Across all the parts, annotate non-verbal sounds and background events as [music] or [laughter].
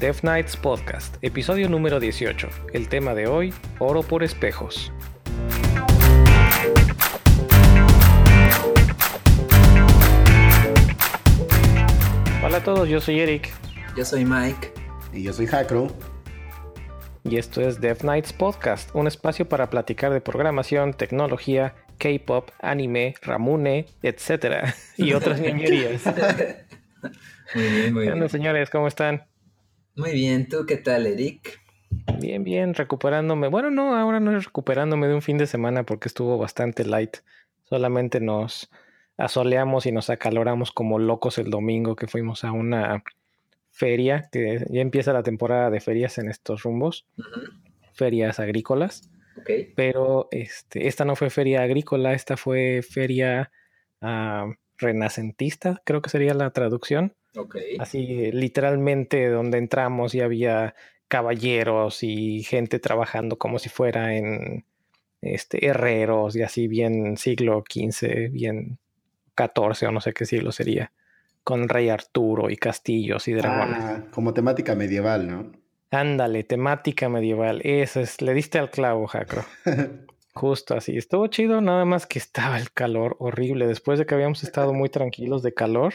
Death Knights Podcast, episodio número 18. El tema de hoy, oro por espejos. Hola a todos, yo soy Eric. Yo soy Mike. Y yo soy Hakro. Y esto es Death Knights Podcast, un espacio para platicar de programación, tecnología, K-pop, anime, Ramune, etc. y otras [laughs] niñerías. muy bien, muy bien. señores, ¿cómo están? Muy bien, ¿tú qué tal, Eric? Bien, bien, recuperándome. Bueno, no, ahora no es recuperándome de un fin de semana porque estuvo bastante light. Solamente nos asoleamos y nos acaloramos como locos el domingo que fuimos a una feria, que ya empieza la temporada de ferias en estos rumbos, ferias agrícolas. Pero este, esta no fue feria agrícola, esta fue feria ah, renacentista, creo que sería la traducción. Así, literalmente, donde entramos y había caballeros y gente trabajando como si fuera en este, herreros y así, bien siglo XV, bien XIV o no sé qué siglo sería, con Rey Arturo y castillos y dragones. Ah, como temática medieval, ¿no? Ándale, temática medieval. Eso es, le diste al clavo, Jacro. Justo así. Estuvo chido, nada más que estaba el calor horrible. Después de que habíamos estado [laughs] muy tranquilos de calor,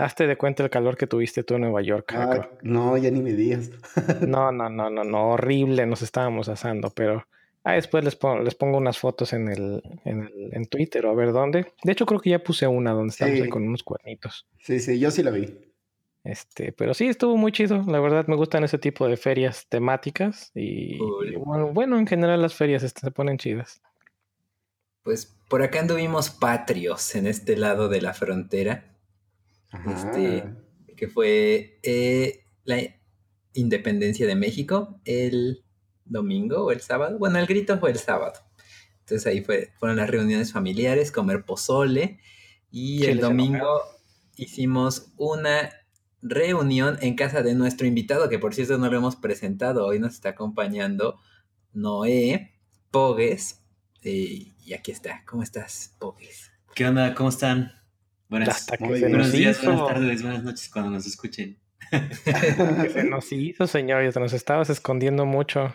Hazte de cuenta el calor que tuviste tú en Nueva York. Ah, no, ya ni me digas. [laughs] no, no, no, no, no, horrible nos estábamos asando, pero ah, después les pongo, les pongo unas fotos en el, en el en Twitter o a ver dónde. De hecho, creo que ya puse una donde estamos ahí con unos cuernitos. Sí, sí, yo sí la vi. Este, pero sí estuvo muy chido. La verdad me gustan ese tipo de ferias temáticas y, bueno, en general las ferias se ponen chidas. Pues por acá anduvimos patrios en este lado de la frontera este, que fue eh, la independencia de México el domingo o el sábado. Bueno, el grito fue el sábado. Entonces ahí fue, fueron las reuniones familiares, comer pozole. Y el domingo hicimos una reunión en casa de nuestro invitado, que por cierto no lo hemos presentado. Hoy nos está acompañando Noé Pogues. Eh, y aquí está. ¿Cómo estás, Pogues? ¿Qué onda? ¿Cómo están? Buenas, buenos días, buenas tardes, buenas noches cuando nos escuchen. se nos hizo, señor, te nos estabas escondiendo mucho.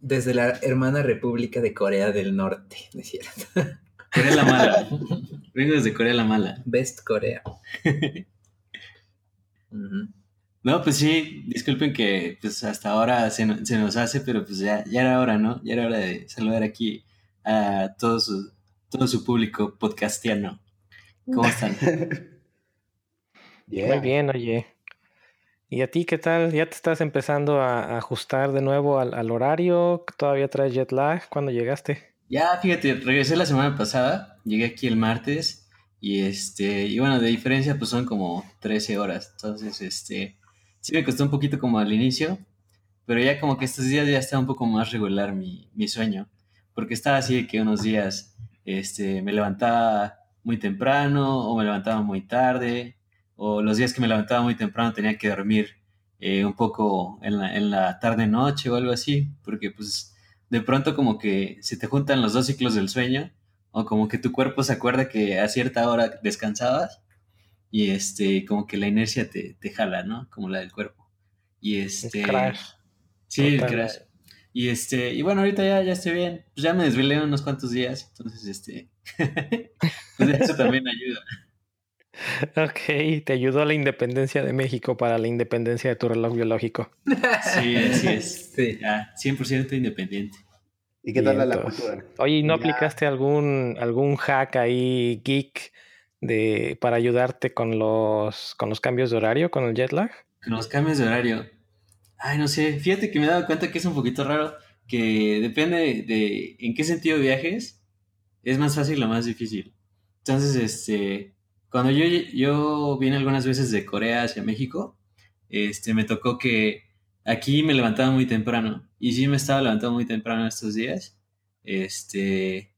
Desde la hermana República de Corea del Norte, ¿no es cierto? Corea la Mala. Vengo desde Corea la Mala. Best Corea. [laughs] No, pues sí, disculpen que pues hasta ahora se, nos hace, pero pues ya, ya era hora, ¿no? Ya era hora de saludar aquí a todo su, todo su público podcastiano. ¿Cómo están? [laughs] Muy bien, oye. ¿Y a ti qué tal? ¿Ya te estás empezando a ajustar de nuevo al, horario? ¿Todavía traes jet lag? ¿Cuándo llegaste? Ya, fíjate, regresé la semana pasada, llegué aquí el martes y este, y bueno, de diferencia pues son como 13 horas, entonces este, sí me costó un poquito como al inicio, pero ya como que estos días ya está un poco más regular mi, mi sueño, porque estaba así de que unos días este, me levantaba muy temprano o me levantaba muy tarde, o los días que me levantaba muy temprano tenía que dormir eh, un poco en la, en la tarde-noche o algo así, porque pues de pronto como que se te juntan los dos ciclos del sueño, o como que tu cuerpo se acuerda que a cierta hora descansabas y este, como que la inercia te, te jala, ¿no? Como la del cuerpo. Y este... Sí, el crash. Y este, y bueno, ahorita ya, ya estoy bien. Pues ya me desvelé unos cuantos días, entonces este, [laughs] pues eso también ayuda. Ok, te ayudó la independencia de México para la independencia de tu reloj biológico. Sí, así es. Sí. Ya, 100% independiente. ¿Y qué tal la cultura? Oye, ¿no aplicaste algún, algún hack ahí, geek, de, para ayudarte con los, con los cambios de horario, con el jet lag? Con los cambios de horario. Ay, no sé, fíjate que me he dado cuenta que es un poquito raro, que depende de en qué sentido viajes, es más fácil o más difícil. Entonces, este, cuando yo, yo vine algunas veces de Corea hacia México, este, me tocó que aquí me levantaba muy temprano, y sí me estaba levantando muy temprano estos días, este,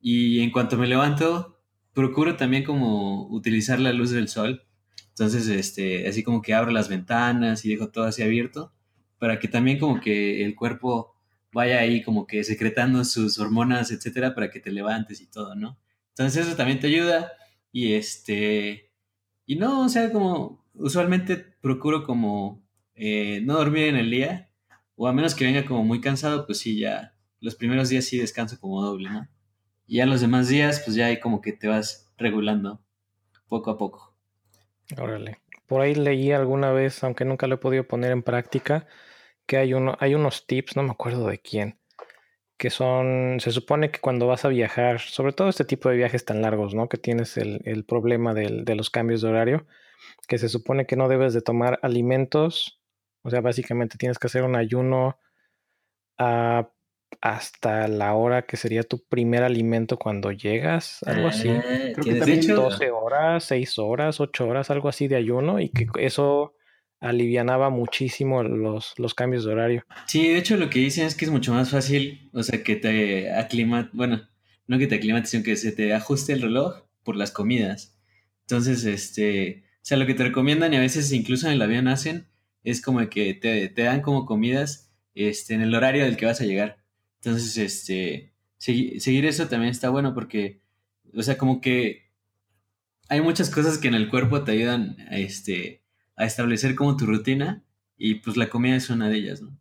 y en cuanto me levanto, procuro también como utilizar la luz del sol entonces, este, así como que abro las ventanas y dejo todo así abierto para que también como que el cuerpo vaya ahí como que secretando sus hormonas, etcétera, para que te levantes y todo, ¿no? Entonces eso también te ayuda y este, y no, o sea, como usualmente procuro como eh, no dormir en el día, o a menos que venga como muy cansado, pues sí, ya los primeros días sí descanso como doble, ¿no? Y ya los demás días, pues ya hay como que te vas regulando poco a poco. Órale. Por ahí leí alguna vez, aunque nunca lo he podido poner en práctica, que hay, uno, hay unos tips, no me acuerdo de quién, que son, se supone que cuando vas a viajar, sobre todo este tipo de viajes tan largos, ¿no? Que tienes el, problema de los cambios de horario, que se supone que no debes de tomar alimentos, o sea, básicamente tienes que hacer un ayuno a hasta la hora que sería tu primer alimento cuando llegas, algo así. Ah, Creo que 12 horas, 6 horas, 8 horas, algo así de ayuno y que eso alivianaba muchísimo los, los cambios de horario. Sí, de hecho lo que dicen es que es mucho más fácil, o sea, que te aclimat, bueno, no que te aclimates, sino que se te ajuste el reloj por las comidas. Entonces, este, o sea, lo que te recomiendan y a veces incluso en el avión hacen es como que te, te dan como comidas este, en el horario del que vas a llegar. Entonces, este, seguir eso también está bueno porque, o sea, como que hay muchas cosas que en el cuerpo te ayudan a, este, a establecer como tu rutina y pues la comida es una de ellas, ¿no?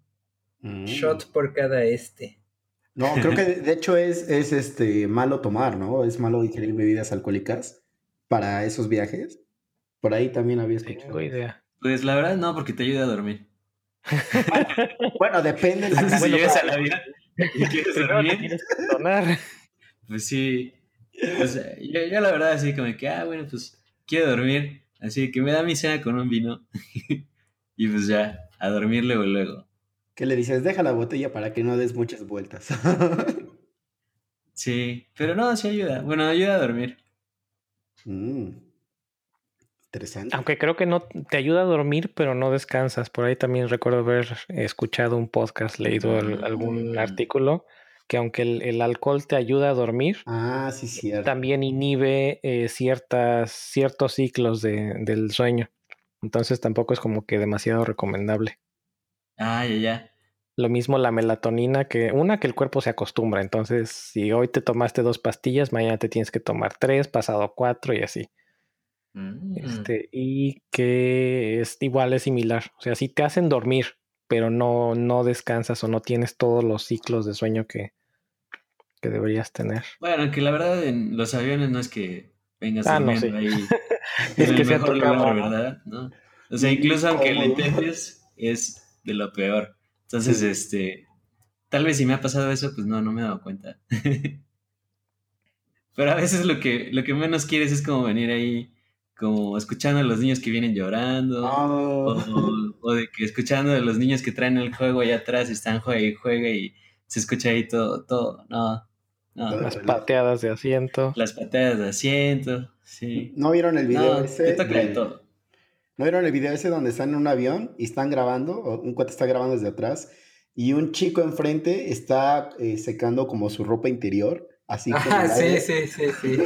Mm. Shot por cada este. No, creo que [laughs] de hecho es, es este malo tomar, ¿no? Es malo ingerir bebidas alcohólicas para esos viajes. Por ahí también había escuchado. Tengo idea. Pues la verdad no, porque te ayuda a dormir. [laughs] bueno, depende de la si llegas a la vida ¿Y quieres dormir? Pues sí. Pues, yo, la verdad así como que, ah, bueno, pues quiero dormir. Así que me da mi cena con un vino. [laughs] y pues ya, a dormir luego, luego. ¿Qué le dices? Deja la botella para que no des muchas vueltas. [laughs] sí, pero no, sí ayuda. Bueno, ayuda a dormir. Mm. Interesante. Aunque creo que no te ayuda a dormir, pero no descansas. Por ahí también recuerdo haber escuchado un podcast, leído algún mm. artículo que aunque el, alcohol te ayuda a dormir, ah, sí, cierto. también inhibe eh, ciertas, ciertos ciclos de, del sueño. Entonces tampoco es como que demasiado recomendable. Ah, ya, ya. Lo mismo la melatonina, que una que el cuerpo se acostumbra. Entonces, si hoy te tomaste dos pastillas, mañana te tienes que tomar tres, pasado cuatro y así. Mm. Este, y que es igual, es similar. O sea, si te hacen dormir, pero no, no descansas o no tienes todos los ciclos de sueño que, que deberías tener. Bueno, que la verdad en los aviones no es que vengas ah, no, ahí. [laughs] es que sea tu ¿verdad? ¿no? O sea, incluso aunque lo intentes, es de lo peor. Entonces, este, tal vez si me ha pasado eso, pues no, no me he dado cuenta. [laughs] Pero a veces lo que, lo que menos quieres es como venir ahí como escuchando a los niños que vienen llorando, oh. o, de que escuchando a los niños que traen el juego allá atrás y están juega y juega y se escucha ahí todo, todo, no. Las pateadas de asiento. Las pateadas de asiento, sí. ¿No vieron el video ese? todo. ¿No vieron el video ese donde están en un avión y están grabando? O un cuate está grabando desde atrás y un chico enfrente está eh, secando como su ropa interior. Así [laughs] ah, sí, sí, sí, sí. [laughs]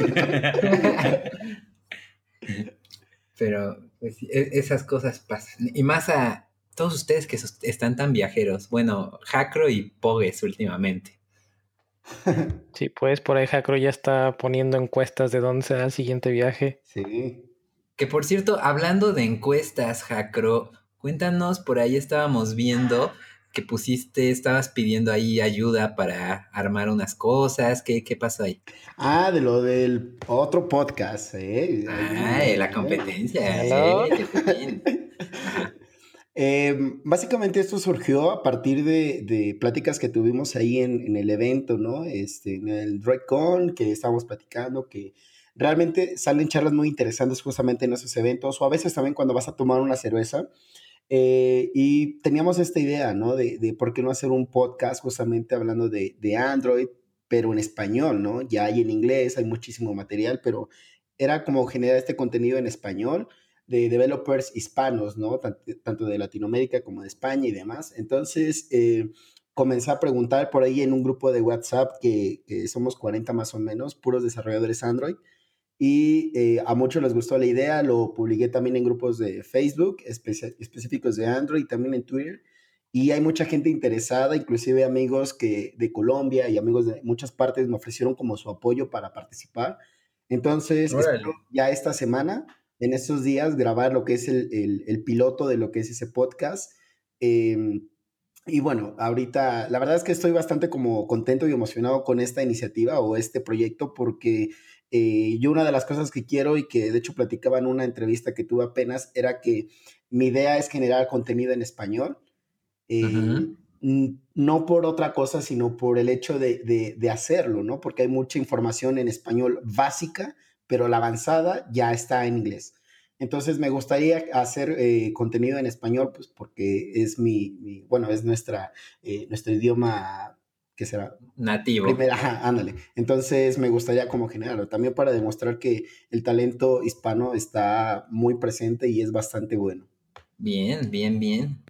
Pero pues, e, esas cosas pasan. Y más a todos ustedes que están tan viajeros. Bueno, Jacro y Pogues últimamente. [laughs] Sí, pues por ahí Jacro ya está poniendo encuestas de dónde será el siguiente viaje. Sí. Que por cierto, hablando de encuestas, Jacro, cuéntanos, por ahí estábamos viendo que pusiste, estabas pidiendo ahí ayuda para armar unas cosas. ¿Qué, qué pasó ahí? Ah, de lo del otro podcast, ¿eh? Ah, de la competencia. [laughs] Em, básicamente esto surgió a partir de, pláticas que tuvimos ahí en, el evento, ¿no? Este, en el DreadCon, que estábamos platicando, que realmente salen charlas muy interesantes justamente en esos eventos, o a veces también cuando vas a tomar una cerveza. Eh, y teníamos esta idea, ¿no? De, de, por qué no hacer un podcast justamente hablando de, de, Android, pero en español, ¿no? Ya hay en inglés, hay muchísimo material, pero era como generar este contenido en español de developers hispanos, ¿no? Tanto, de Latinoamérica como de España y demás. Entonces, eh, comencé a preguntar por ahí en un grupo de WhatsApp que, que somos 40 más o menos, puros desarrolladores Android y eh, a muchos les gustó la idea, lo publiqué también en grupos de Facebook específicos de Android, también en Twitter, y hay mucha gente interesada, inclusive amigos que, de Colombia y amigos de muchas partes me ofrecieron como su apoyo para participar. Entonces, ya esta semana en estos días grabar lo que es el, piloto de lo que es ese podcast. Em, y bueno, ahorita la verdad es que estoy bastante como contento y emocionado con esta iniciativa o este proyecto porque eh, yo una de las cosas que quiero y que de hecho platicaba en una entrevista que tuve apenas era que mi idea es generar contenido en español. Eh, no por otra cosa, sino por el hecho de, de, hacerlo, ¿no? Porque hay mucha información en español básica, pero la avanzada ya está en inglés. Entonces me gustaría hacer eh, contenido en español, pues porque es mi, bueno, es nuestra, eh, nuestro idioma, que será? Nativo. ajá, ándale. Entonces me gustaría como generarlo, también para demostrar que el talento hispano está muy presente y es bastante bueno. Bien, bien, bien.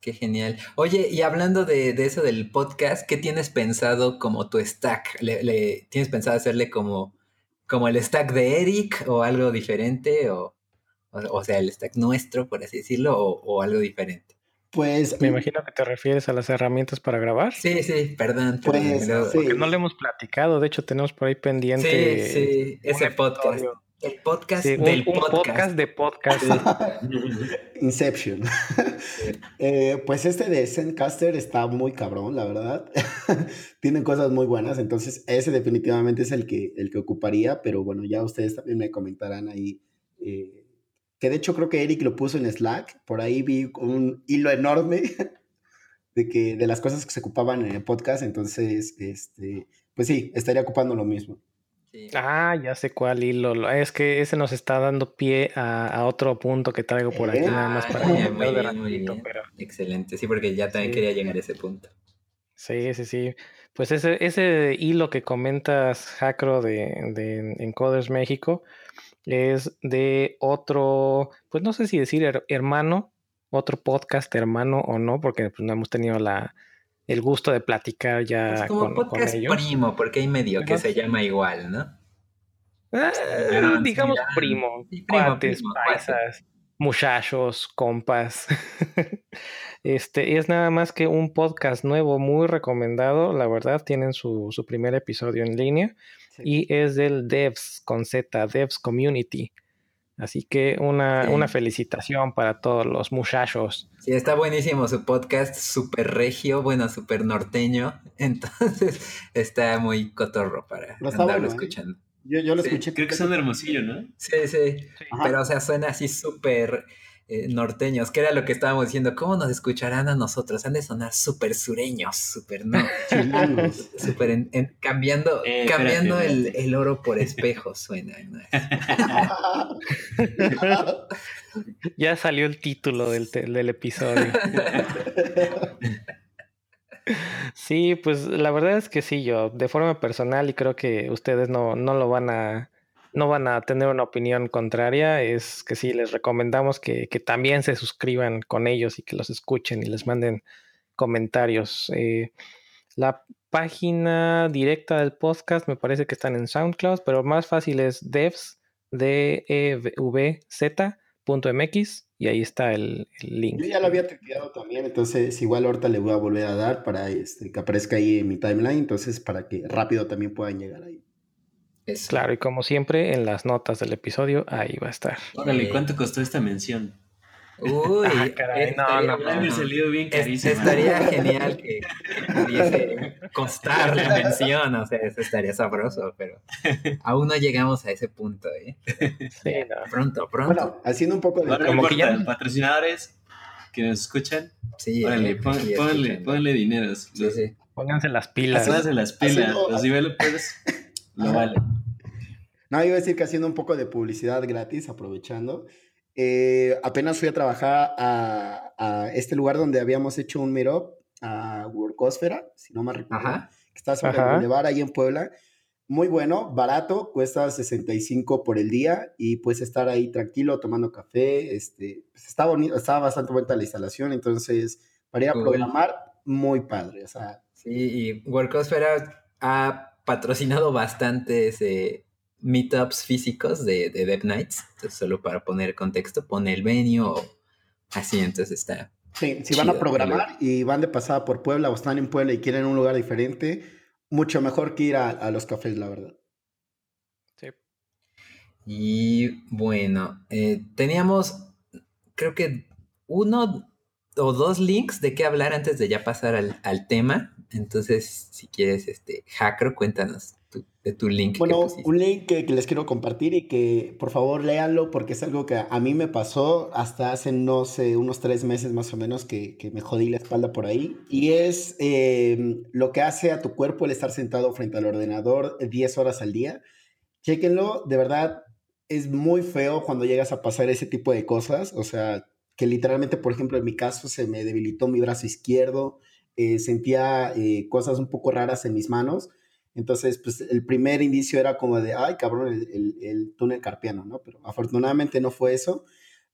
Qué genial. Oye, y hablando de, eso del podcast, ¿qué tienes pensado como tu stack? ¿Le, tienes pensado hacerle como, como el stack de Eric o algo diferente? O, o, sea, el stack nuestro, por así decirlo, o, algo diferente. Pues. Me imagino que te refieres a las herramientas para grabar. Sí, sí, perdón. Pues, Porque no le hemos platicado. De hecho, tenemos por ahí pendiente. Sí, sí, ese podcast. El podcast del podcast. de podcast. [laughs] Inception. [laughs] Eh, pues este de Zencaster está muy cabrón, la verdad. [laughs] Tienen cosas muy buenas, entonces ese definitivamente es el que, el que ocuparía, pero bueno, ya ustedes también me comentarán ahí eh, que de hecho creo que Eric lo puso en Slack, por ahí vi un hilo enorme de, que, de las cosas que se ocupaban en el podcast, entonces, este, pues sí, estaría ocupando lo mismo. Ah, ya sé cuál hilo. Es que ese nos está dando pie a, otro punto que traigo por aquí, nada más para ah, Excelente, sí, porque ya también quería llegar a ese punto. Sí, sí, sí. Pues ese, ese hilo que comentas, Jacro, de, de Encoders México, es de otro, pues no sé si decir hermano, otro podcast hermano o no, porque pues, no hemos tenido la, el gusto de platicar ya es como podcast primo, porque hay medio que se llama igual, ¿no? Ah, digamos primo, cuates, paisas, muchachos, compas. [laughs] este es nada más que un podcast nuevo, muy recomendado. La verdad, tienen su, su primer episodio en línea y es del Devs con Z, Devs Community. Así que una, una, felicitación para todos los muchachos. Sí, está buenísimo su podcast, súper regio, bueno, súper norteño. [laughs] Entonces está muy cotorro para andarlo ¿eh? escuchando. Yo, yo lo escuché. Creo que son hermosillo, ¿no? Sí, sí. Pero, o sea, suena así súper eh, norteños, que era lo que estábamos diciendo, ¿cómo nos escucharán a nosotros? Han de sonar súper sureños, súper no, [laughs] súper cambiando, eh, cambiando El, oro por espejo suena. [laughs] [laughs] ya salió el título del, del episodio. Sí, pues la verdad es que sí, yo de forma personal y creo que ustedes no, no lo van a no van a tener una opinión contraria, es que sí, les recomendamos que, también se suscriban con ellos y que los escuchen y les manden comentarios. Eh, la página directa del podcast me parece que están en SoundCloud, pero más fácil es devs, e y ahí está el, link. Yo ya lo había tuiteado también, entonces igual ahorita le voy a volver a dar para este, que aparezca ahí en mi timeline, entonces para que rápido también puedan llegar ahí. Claro, y como siempre, en las notas del episodio, ahí va a estar. Órale, ¿cuánto costó esta mención? Uy, [laughs] ah, caray, no, no, no, salido bien carísimo. Estaría genial que, pudiese costar la mención, o sea, eso estaría sabroso, pero [laughs] aún no llegamos a ese punto, ¿eh? Sí, Pronto, pronto. Bueno, haciendo un poco de... Bueno, como que ya... patrocinadores que nos escuchan, sí, órale, eh, ponle, ponle, dinero. Sí, sí. Pónganse las pilas. Pónganse las pilas, los developers [laughs] lo vale. No, iba a decir que haciendo un poco de publicidad gratis, aprovechando. Eh, apenas fui a trabajar a, este lugar donde habíamos hecho un meetup, a Workosfera, si no me recuerdo, que está sobre el Boulevard ahí en Puebla. Muy bueno, barato, cuesta 65 por el día y puedes estar ahí tranquilo tomando café. Este, pues está bonito, estaba bastante buena la instalación, entonces para ir a programar, muy padre. O sea, sí, y Workosfera ha patrocinado bastantes eh, meetups físicos de, de Dev Nights. Entonces, solo para poner contexto, pone el venue o así, entonces está. Sí, si van a programar y van de pasada por Puebla o están en Puebla y quieren un lugar diferente, mucho mejor que ir a, los cafés, la verdad. Sí. Y bueno, eh, teníamos, creo que uno o dos links de qué hablar antes de ya pasar al, tema. Entonces, si quieres, este, Hacker, cuéntanos de tu link. Bueno, un link que, les quiero compartir y que por favor léanlo porque es algo que a mí me pasó hasta hace, no sé, unos tres meses más o menos que, me jodí la espalda por ahí. Y es em, lo que hace a tu cuerpo el estar sentado frente al ordenador 10 horas al día. Chéquenlo, de verdad, es muy feo cuando llegas a pasar ese tipo de cosas. O sea, que literalmente, por ejemplo, en mi caso se me debilitó mi brazo izquierdo, eh, sentía eh, cosas un poco raras en mis manos. Entonces, pues el primer indicio era como de, ay, cabrón, el, el, túnel carpiano, ¿no? Pero afortunadamente no fue eso.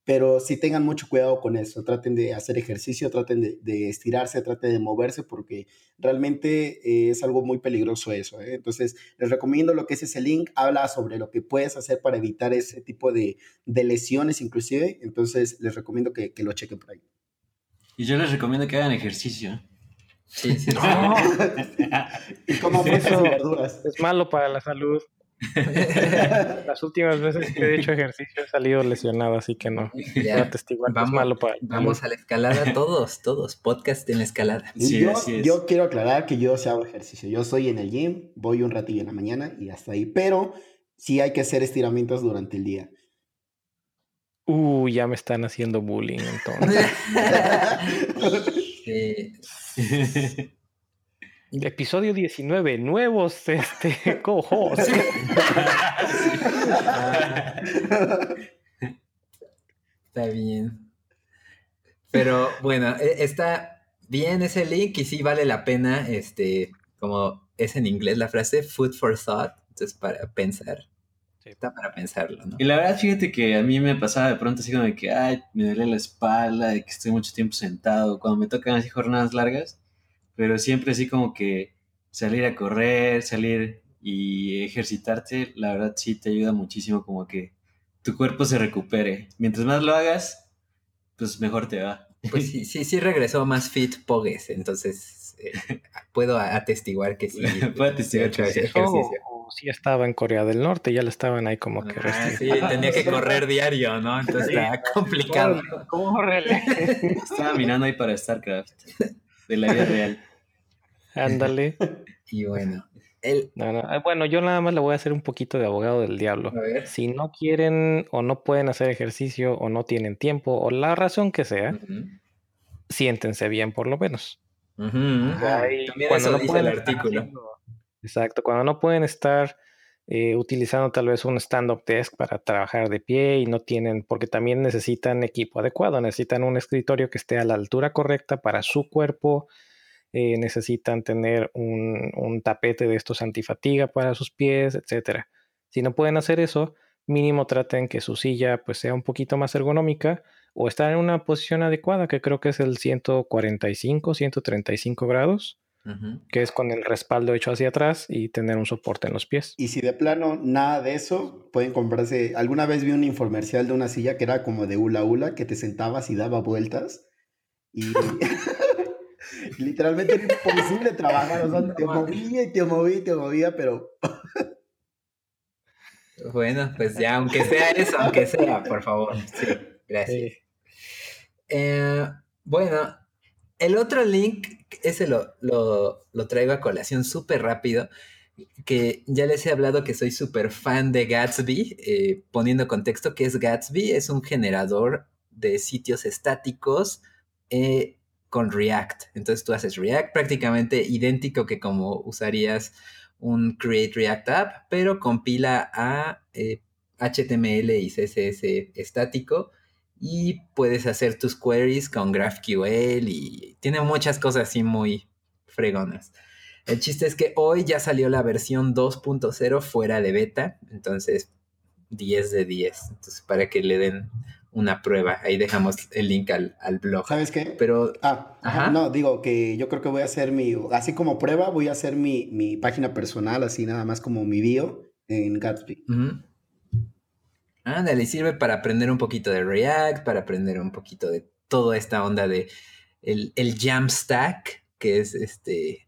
Pero sí tengan mucho cuidado con eso. Traten de hacer ejercicio, traten de, estirarse, traten de moverse, porque realmente eh, es algo muy peligroso eso. ¿eh? Entonces, les recomiendo lo que es ese link. Habla sobre lo que puedes hacer para evitar ese tipo de, de lesiones, inclusive. Entonces, les recomiendo que, que lo chequen por ahí. Y yo les recomiendo que hagan ejercicio. Sí, sí, y como frutas verduras. Es malo para la salud. [laughs] Las últimas veces que he hecho ejercicio he salido lesionado, así que no. vamos, es malo para vamos a la escalada todos, todos. Podcast en la escalada. yo, yo, quiero aclarar que yo sí hago ejercicio. Yo soy en el gym, voy un ratillo en la mañana y hasta ahí. Pero sí hay que hacer estiramientos durante el día. Uh, ya me están haciendo bullying entonces. [laughs] [laughs] Episodio 19, nuevos este, [laughs] cojos. [laughs] está bien. Pero bueno, e, está bien ese link y sí vale la pena, este, como es en inglés la frase, food for thought, entonces para pensar. Está para pensarlo, ¿no? Y la verdad, fíjate que a mí me pasaba de pronto así como de que, ay, me duele la espalda, de que estoy mucho tiempo sentado, cuando me tocan así jornadas largas, pero siempre así como que salir a correr, salir y ejercitarte, la verdad sí te ayuda muchísimo como que tu cuerpo se recupere. Mientras más lo hagas, pues mejor te va. Pues sí, sí, sí regresó más fit Pogues, entonces eh, puedo atestiguar que sí. [laughs] puedo atestiguar que sí. Sí estaba en Corea del Norte, ya lo estaban ahí como que ah, Sí, tenía que correr diario, ¿no? Entonces está complicado. [laughs] Estaba mirando ahí para StarCraft, de la vida real. Ándale. [laughs] y bueno. Ah, bueno, yo nada más le voy a hacer un poquito de abogado del diablo. Si no quieren o no pueden hacer ejercicio o no tienen tiempo o la razón que sea, siéntense bien por lo menos. cuando no pueden el artículo. Exacto, cuando no pueden estar eh, utilizando tal vez un stand-up desk para trabajar de pie y no tienen, porque también necesitan equipo adecuado, necesitan un escritorio que esté a la altura correcta para su cuerpo, eh, necesitan tener un, tapete de estos antifatiga para sus pies, etc. Si no pueden hacer eso, mínimo traten que su silla pues sea un poquito más ergonómica o estar en una posición adecuada, que creo que es el 145, 135 grados, que es con el respaldo hecho hacia atrás y tener un soporte en los pies. Y si de plano nada de eso, pueden comprarse. Alguna vez vi un infomercial de una silla que era como de hula hula, que te sentabas y daba vueltas. Y [laughs] Literalmente era imposible trabajar, o sea, te movía y te movía y te movía, pero... Bueno, pues ya, aunque sea eso, aunque sea, por favor. Sí, gracias. Eh, bueno, el otro link, ese lo, lo, lo traigo a colación súper rápido, que ya les he hablado que soy súper fan de Gatsby, eh, poniendo contexto que es Gatsby, es un generador de sitios estáticos eh, con React. Entonces tú haces React prácticamente idéntico que como usarías un Create React App, pero compila a HTML eh, y CSS estático y puedes hacer tus queries con GraphQL y tiene muchas cosas así muy fregonas. El chiste es que hoy ya salió la versión 2.0 fuera de beta, entonces 10 de 10. Entonces para que le den una prueba. Ahí dejamos el link al, blog. ¿Sabes qué? Pero. Ah, no, digo que yo creo que voy a hacer mi. Así como prueba, voy a hacer mi, página personal, así nada más como mi bio en Gatsby. Ándale, sirve para aprender un poquito de React, para aprender un poquito de toda esta onda de el, el Jamstack, que es este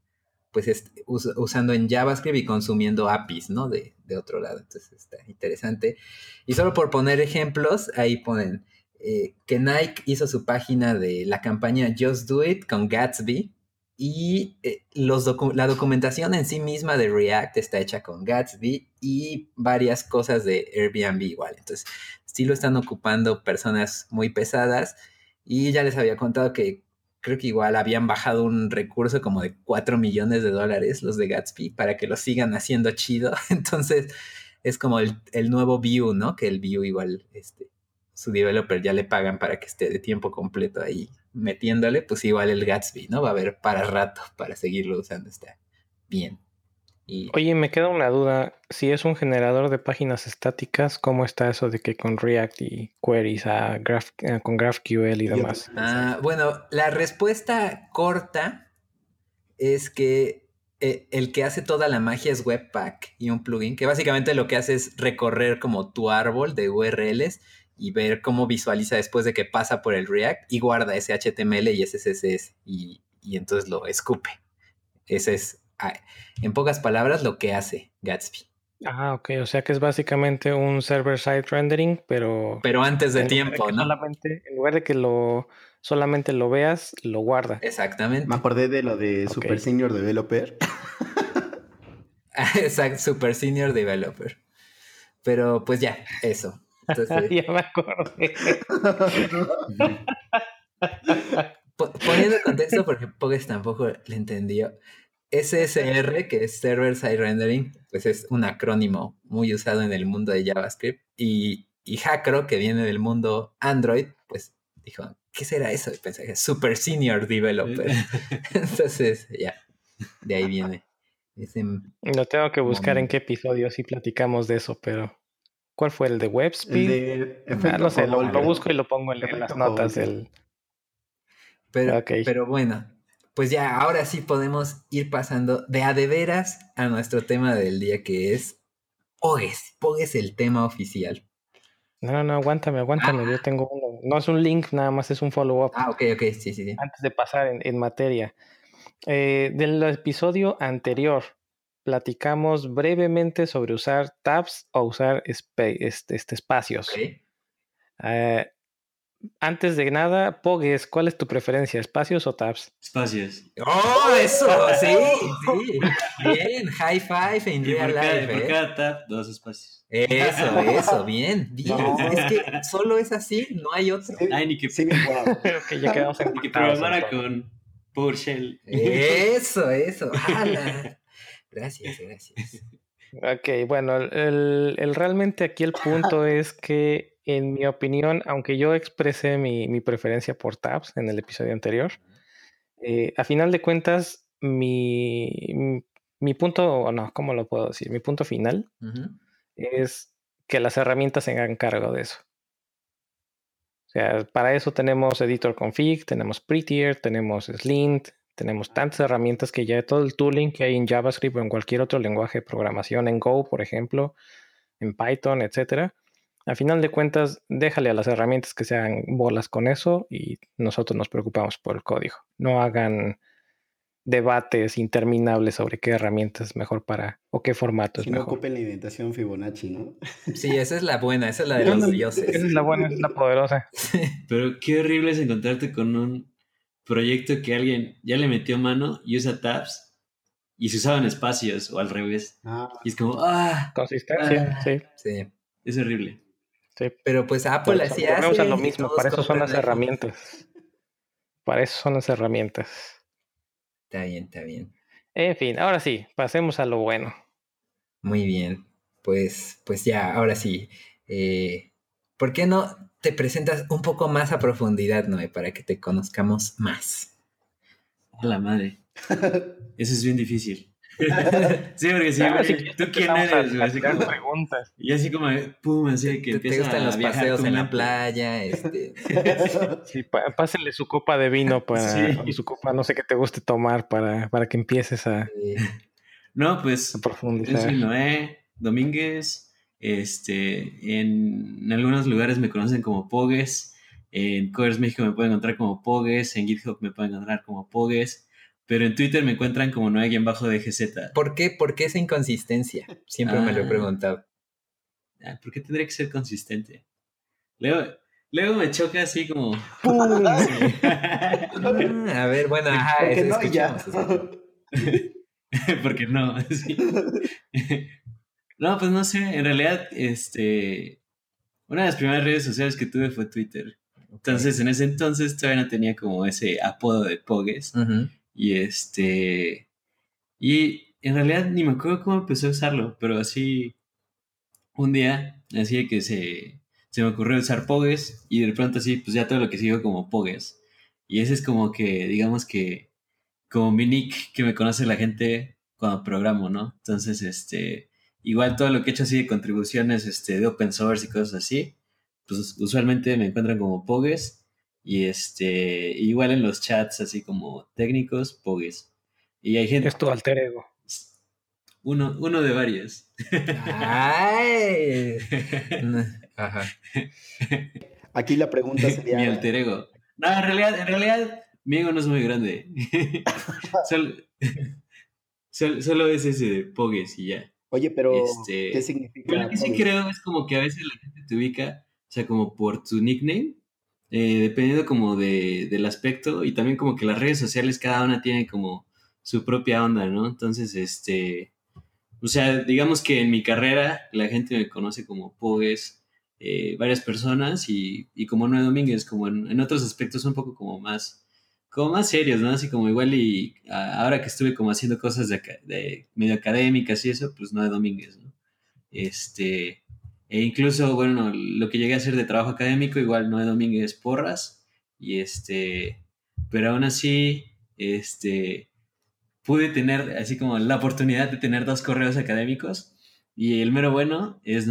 pues usando en JavaScript y consumiendo APIs, ¿no? De, de, otro lado. Entonces está interesante. Y solo por poner ejemplos, ahí ponen eh, que Nike hizo su página de la campaña Just Do It con Gatsby y eh, la documentación en sí misma de React está hecha con Gatsby y varias cosas de Airbnb igual. Entonces, sí lo están ocupando personas muy pesadas y ya les había contado que creo que igual habían bajado un recurso como de 4 millones de dólares los de Gatsby para que lo sigan haciendo chido. [laughs] Entonces, es como el, nuevo Vue, ¿no? Que el Vue igual, este, su developer ya le pagan para que esté de tiempo completo ahí metiéndole, pues igual el Gatsby, ¿no? Va a haber para rato para seguirlo usando, está bien. Oye, me queda una duda. Si es un generador de páginas estáticas, ¿cómo está eso de que con React y queries a Graph, eh, con GraphQL y demás? Ah, bueno, la respuesta corta es que eh, el que hace toda la magia es Webpack y un plugin que básicamente lo que hace es recorrer como tu árbol de URLs y ver cómo visualiza después de que pasa por el React y guarda ese HTML y ese CSS y, y entonces lo escupe. Ese es en pocas palabras, lo que hace Gatsby. Ah, ok, o sea que es básicamente un server-side rendering, pero... Pero antes de tiempo, ¿no? Solamente, en lugar de que lo solamente lo veas, lo guarda. Exactamente. Me acordé de lo de Super Senior Developer. [laughs] Exacto, Super Senior Developer. Pero pues ya, eso. [laughs] ya me acordé. [laughs] Poniendo contexto, porque Pogues tampoco le entendió. SSR, que es Server Side Rendering, pues es un acrónimo muy usado en el mundo de JavaScript. Y, y Hackro, que viene del mundo Android, pues dijo, ¿qué será eso? Y pensé que Super Senior Developer. [laughs] Entonces, ya, de ahí viene. no tengo que buscar en qué episodio sí platicamos de eso, pero ¿cuál fue el de WebSpeed? Ah, no sé, lo, busco y lo pongo en, las notas del... Pero, pero bueno, pues ya, ahora sí podemos ir pasando de a de veras a nuestro tema del día que es Pogues. Pogues el tema oficial. No, no, aguántame, aguántame. Yo ah. tengo uno. No es un link, nada más es un follow-up. Ah, ok, ok, sí, sí, sí. Antes de pasar en, materia. Eh, del episodio anterior, platicamos brevemente sobre usar tabs o usar este, este, espacios. Okay. Eh, antes de nada, Pogues, ¿cuál es tu preferencia? ¿Espacios o tabs? Espacios. ¡Oh, eso! [laughs] Sí, sí. Bien, high five en real life. Por ¿eh? cada tab, dos espacios. Eso, eso, bien, bien. Es que solo es así, no hay otro. Ay, ni que, sí, wow. [laughs] [laughs] que ya quedamos en Ni que programara con PowerShell. Eso, eso. ¡Hala! Gracias, gracias. [laughs] Ok, bueno, el, el, realmente aquí el punto es que en mi opinión, aunque yo expresé mi, preferencia por tabs en el episodio anterior, eh, a final de cuentas, mi, mi punto, no, ¿cómo lo puedo decir? Mi punto final es que las herramientas se hagan cargo de eso. O sea, para eso tenemos Editor Config, tenemos Prettier, tenemos Slint, tenemos tantas herramientas que ya todo el tooling que hay en JavaScript o en cualquier otro lenguaje de programación, en Go, por ejemplo, en Python, etcétera, a final de cuentas, déjale a las herramientas que se hagan bolas con eso y nosotros nos preocupamos por el código. No hagan debates interminables sobre qué herramienta es mejor para o qué formato es mejor. No ocupen la indentación Fibonacci, ¿no? Sí, esa es la buena, esa es la de [laughs] los dioses. Esa es la buena, esa es la poderosa. [laughs] Pero qué horrible es encontrarte con un proyecto que alguien ya le metió mano y usa tabs y se usaban espacios o al revés. Ah. Y es como, ah. Consistencia, ah". sí. Sí. Es horrible. Pero pues Apple así hace. lo mismo, para eso son las herramientas. Para eso son las herramientas. Está bien, está bien. En fin, ahora sí, pasemos a lo bueno. Muy bien. Pues, pues ya, ahora sí. Eh, ¿Por qué no te presentas un poco más a profundidad, Noé, para que te conozcamos más? A la madre. [laughs] Eso es bien difícil. [laughs] sí, porque sí, ¿tú quién eres? Así como, preguntas. Y así como, pum, así que ¿Te, te gustan los paseos en la playa? Este... [laughs] sí, pásenle su copa de vino para, y su copa, no sé qué te guste tomar para, para que empieces a... No, pues, yo soy Noé Domínguez, este, en, en, algunos lugares me conocen como Pogues, en Coders México me pueden encontrar como Pogues, en GitHub me pueden encontrar como Pogues, pero en Twitter me encuentran como no alguien bajo de GZ. ¿Por qué? ¿Por qué esa inconsistencia? Siempre me lo he Ah. preguntado. Ah, ¿Por qué tendría que ser consistente? Luego, luego me choca así como... ¡Pum! [laughs] Ah, a ver, bueno, ajá, Porque no, y ya. [laughs] Porque no, [laughs] sí. No, pues no sé, en realidad, este... Una de las primeras redes sociales que tuve fue Twitter. Entonces, en ese entonces todavía no tenía como ese apodo de Pogues. Y este. Y en realidad ni me acuerdo cómo empecé a usarlo, pero así. Un día, así de que se, se me ocurrió usar Pogues y de pronto así, pues ya todo lo que sigo como Pogues. Y ese es como que, digamos que, como mi nick que me conoce la gente cuando programo, ¿no? Entonces, este, igual todo lo que he hecho así de contribuciones este, de open source y cosas así, pues usualmente me encuentran como Pogues. Y este, igual en los chats así como técnicos, Pogues. Y hay gente, Es tu alter ego. uno, uno de varios. Ay. [laughs] Ajá. Aquí la pregunta sería. mi alter ego. No, en realidad, en realidad, mi ego no es muy grande. [laughs] solo, [laughs] sol- solo es ese de Pogues y ya. Oye, pero Este, ¿qué significa? Pero lo que sí creo es como que a veces la gente te ubica, o sea, como por tu nickname, eh, dependiendo como de, del aspecto, y también como que las redes sociales, cada una tiene como su propia onda, ¿no? Entonces, este, o sea, digamos que en mi carrera la gente me conoce como Pogues, eh, varias personas, y, y como Noé Domínguez, como en, en otros aspectos un poco como más, como más serios, ¿no? Así como igual y ahora que estuve como haciendo cosas de, de medio académicas y eso, pues Noé Domínguez, ¿no? Este, e incluso, bueno, lo que llegué a hacer de trabajo académico, igual Noé Domínguez Porras, y este, pero aún así, este, pude tener así como la oportunidad de tener dos correos académicos, y el mero bueno es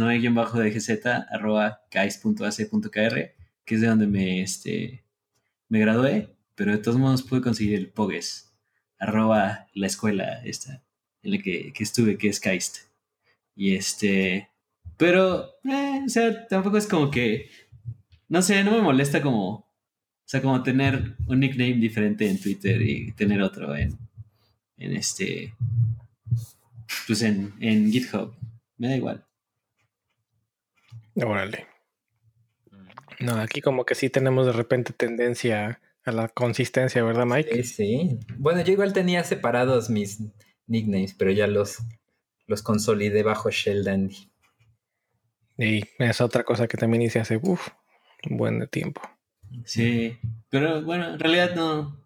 cais.ac.kr, que es de donde me, este, me gradué, pero de todos modos pude conseguir el Pogues, arroba la escuela esta en la que, que estuve, que es Kaist. Y este, pero, eh, o sea, tampoco es como que, no sé, no me molesta como, o sea, como tener un nickname diferente en Twitter y tener otro en, en este, pues en, en GitHub. Me da igual. Órale. No, aquí como que sí tenemos de repente tendencia a la consistencia, ¿verdad, Mike? Sí, sí. Bueno, yo igual tenía separados mis nicknames, pero ya los, los consolidé bajo Shell Dandy. Y es otra cosa que también hice hace uf, un buen de tiempo. Sí, pero bueno, en realidad no.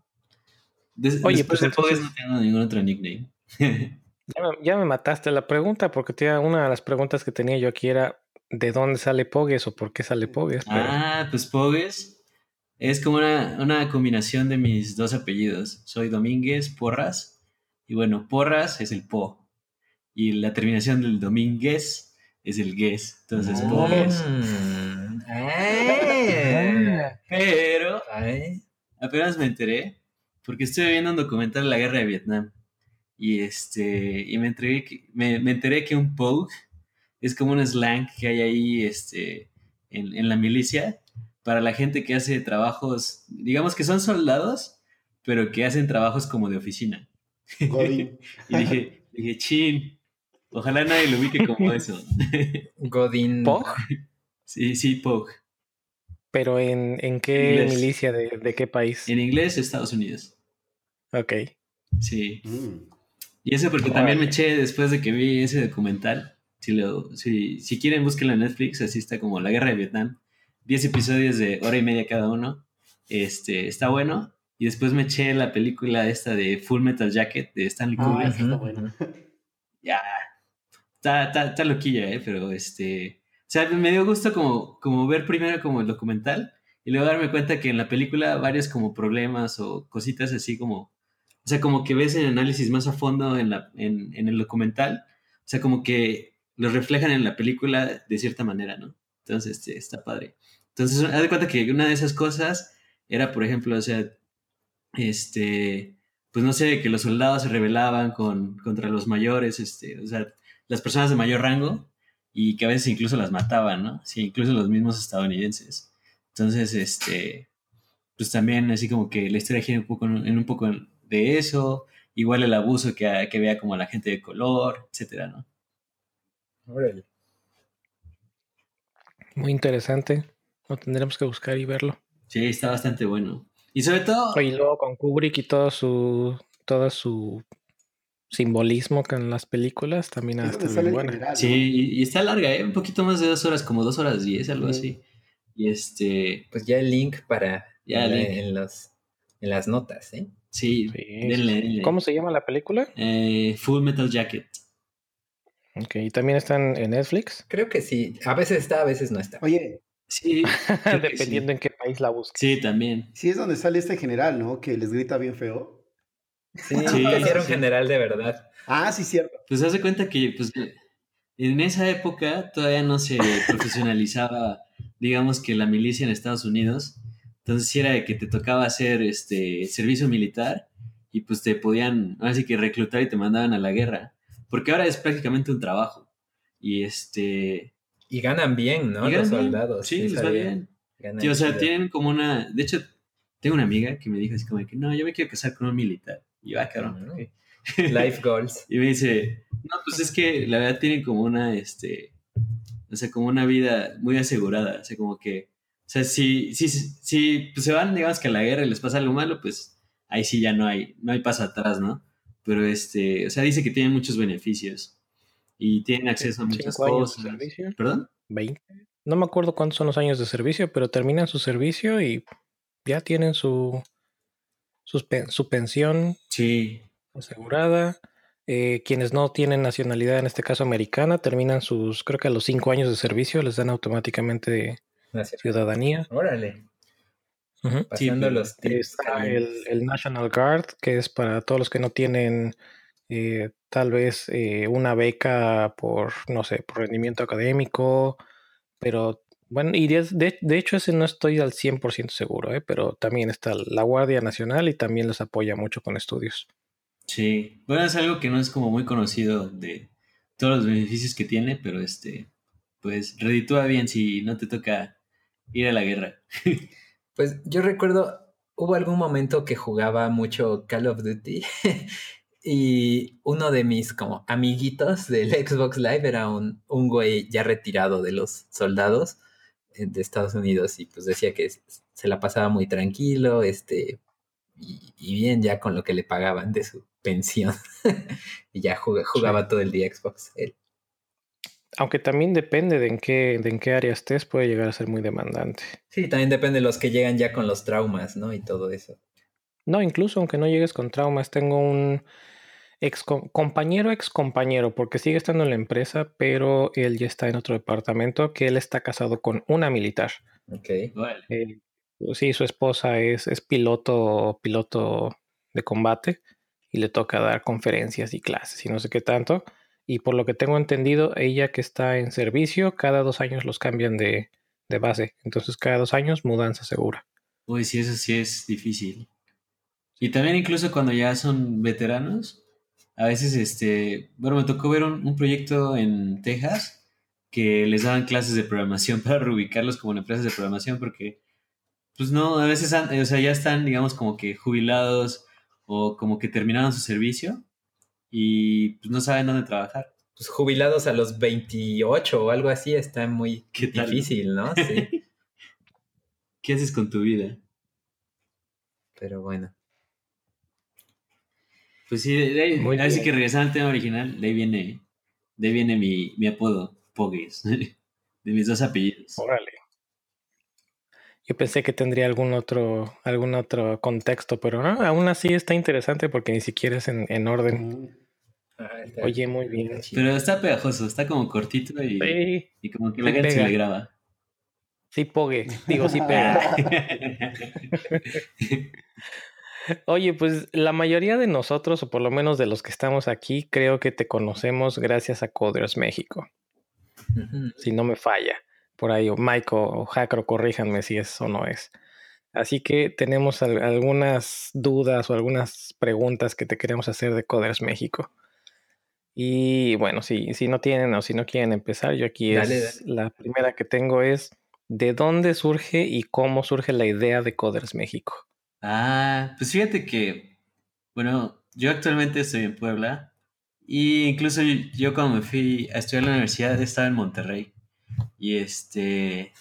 Des- Oye, después pues de Pogues entonces- no tengo ningún otro nickname. [laughs] Ya me, ya me mataste la pregunta porque te- una de las preguntas que tenía yo aquí era ¿de dónde sale Pogues o por qué sale Pogues? Pero Ah, pues Pogues es como una, una combinación de mis dos apellidos. Soy Domínguez Porras. Y bueno, Porras es el Po. Y la terminación del Domínguez es el Gues. Entonces. Mm. Ah. Pero Ay. apenas me enteré porque estuve viendo un documental de la guerra de Vietnam. Y este. Y me, enteré que, me, me enteré que un Pogue es como un slang que hay ahí este, en, en la milicia para la gente que hace trabajos, digamos que son soldados, pero que hacen trabajos como de oficina. Godín. [laughs] Y dije, dije, chin, ojalá nadie lo ubique como eso. [laughs] Godín. ¿Pog? sí, sí, Pogue. ¿Pero en, en qué Inglés. milicia de, de qué país? En inglés, Estados Unidos. Ok. Sí. Mm. Y eso porque también me eché después de que vi ese documental. Si, lo, si, si quieren, búsquenlo en Netflix. Así está como La Guerra de Vietnam. 10 episodios de hora y media cada uno. Este, está bueno. Y después me eché la película esta de Full Metal Jacket de Stanley Ah, Kubrick. está buena. Ya. Está, está, está loquilla, ¿eh? Pero este... O sea, me dio gusto como, como ver primero como el documental y luego darme cuenta que en la película varios como problemas o cositas así como... O sea, como que ves el análisis más a fondo en, la, en, en el documental. O sea, como que los reflejan en la película de cierta manera, ¿no? Entonces, este, está padre. Entonces, haz de cuenta que una de esas cosas era, por ejemplo, o sea, este, pues no sé, que los soldados se rebelaban con, contra los mayores, este, o sea, las personas de mayor rango y que a veces incluso las mataban, ¿no? Sí, incluso los mismos estadounidenses. Entonces, este, pues también así como que la historia gira un poco en, en un poco de eso, igual el abuso que, que vea como la gente de color, etcétera, ¿no? Muy interesante. Lo tendremos que buscar y verlo. Sí, está bastante bueno. Y sobre todo. Y luego con Kubrick y todo su. todo su simbolismo con las películas también está muy buena. Sí, y, está larga, ¿eh? Un poquito más de dos horas, como dos horas diez, algo así. Y este. Pues ya el link para. Ya En, los, en las notas, ¿eh? Sí, ¿Cómo se llama la película? Eh, Full Metal Jacket. Ok, ¿y también están en Netflix? Creo que sí. A veces está, a veces no está. Oye, sí. [laughs] Dependiendo en qué país la busques. Sí, también. Sí, es donde sale este general, ¿no? Que les grita bien feo. Sí, [laughs] sí era un general de verdad. Ah, sí, cierto. Pues hace cuenta que pues, en esa época todavía no se [laughs] profesionalizaba, digamos que la milicia en Estados Unidos. Entonces sí era de que te tocaba hacer este servicio militar y pues te podían, así que reclutar y te mandaban a la guerra porque ahora es prácticamente un trabajo. Y este... Y ganan bien, ¿no? Los soldados. Sí, les va bien. o sea, tienen como una... De hecho, tengo una amiga que me dijo así como que, no, yo me quiero casar con un militar. Y yo, ah, cabrón. Life [laughs] goals. y me dice, no, pues es que la verdad tienen como una, este, o sea, como una vida muy asegurada. O sea, como que, o sea, si, si, si pues se van, digamos que a la guerra y les pasa algo malo, pues ahí sí ya no hay, no hay paso atrás, ¿no? Pero este, o sea, dice que tiene muchos beneficios y tienen acceso a muchas cosas. De servicio? ¿Perdón? 20. No me acuerdo cuántos son los años de servicio, pero terminan su servicio y ya tienen su, su, pensión sí. asegurada. Eh, quienes no tienen nacionalidad, en este caso americana, terminan sus, creo que a los cinco años de servicio les dan automáticamente ciudadanía. Órale. Pasando los Está el, National Guard, que es para todos los que no tienen eh, tal vez eh, una beca por, no sé, por rendimiento académico, pero bueno, y de, hecho ese no estoy al 100% seguro, ¿eh? pero también está la Guardia Nacional y también les apoya mucho con estudios. Sí, bueno, es algo que no es como muy conocido de todos los beneficios que tiene, pero este, pues reditúa bien si no te toca ir a la guerra. [laughs] Pues yo recuerdo, hubo algún momento que jugaba mucho Call of Duty [laughs] y uno de mis como amiguitos del Xbox Live era un, un güey ya retirado de los soldados eh, de Estados Unidos y pues decía que se la pasaba muy tranquilo, este, y, bien ya con lo que le pagaban de su pensión. [laughs] y ya jugaba, todo el día Xbox. Él. Aunque también depende de en qué, de en qué área estés, puede llegar a ser muy demandante. Sí, también depende de los que llegan ya con los traumas, ¿no? Y todo eso. No, incluso aunque no llegues con traumas, tengo un ex compañero, ex compañero, porque sigue estando en la empresa, pero él ya está en otro departamento, que él está casado con una militar. Ok. Eh, sí, su esposa es, es piloto, piloto de combate y le toca dar conferencias y clases y no sé qué tanto. Y por lo que tengo entendido, ella que está en servicio, cada dos años los cambian de, base. Entonces, cada dos años, mudanza segura. Uy, sí, eso sí es difícil. Y también incluso cuando ya son veteranos, a veces, este, bueno, me tocó ver un, proyecto en Texas que les daban clases de programación [laughs] para reubicarlos como en empresas de programación porque, pues no, a veces, o sea, ya están, digamos, como que jubilados o como que terminaron su servicio y pues no saben dónde trabajar. Pues jubilados a los 28 o algo así está muy difícil, ¿no? Sí. [laughs] ¿Qué haces con tu vida? Pero bueno. Pues sí, de ahí, así que regresando al tema original, de ahí viene, de viene mi, mi apodo, Pogues, [laughs] de mis dos apellidos. Órale. Yo pensé que tendría algún otro, algún otro contexto, pero no, aún así está interesante porque ni siquiera es en, orden. Ah, Oye, muy bien. Pero está pegajoso, está como cortito y, y como que la gente se le graba. Sí, pogue. Digo, sí pega. [laughs] [laughs] Oye, pues la mayoría de nosotros, o por lo menos de los que estamos aquí, creo que te conocemos gracias a Coders México. Si no me falla por ahí, o Mike o Jacro, corríjanme si eso o no es. Así que tenemos algunas dudas o algunas preguntas que te queremos hacer de Coders México. Y bueno, si, si no tienen o si no quieren empezar, yo aquí es la primera que tengo es ¿de dónde surge y cómo surge la idea de Coders México? Ah, pues fíjate que Bueno, yo actualmente estoy en Puebla y incluso yo cuando me fui a estudiar en la universidad estaba en Monterrey. Y este,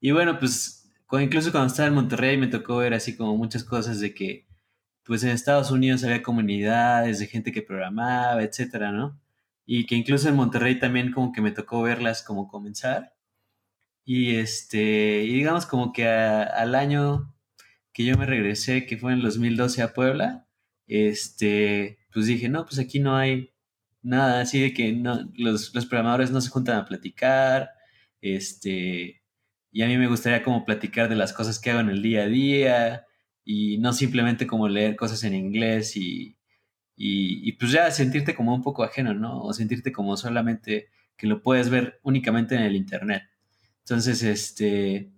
y bueno, pues incluso cuando estaba en Monterrey me tocó ver así como muchas cosas de que pues en Estados Unidos había comunidades de gente que programaba, etcétera, ¿no? Y que incluso en Monterrey también como que me tocó verlas como comenzar. Y este, y digamos como que al año que yo me regresé, que fue en el 2012 a Puebla, este, pues dije, no, pues aquí no hay nada así de que no, los, los programadores no se juntan a platicar, este, y a mí me gustaría como platicar de las cosas que hago en el día a día y no simplemente como leer cosas en inglés y, y, pues ya sentirte como un poco ajeno, ¿no? O sentirte como solamente que lo puedes ver únicamente en el Internet. Entonces, este,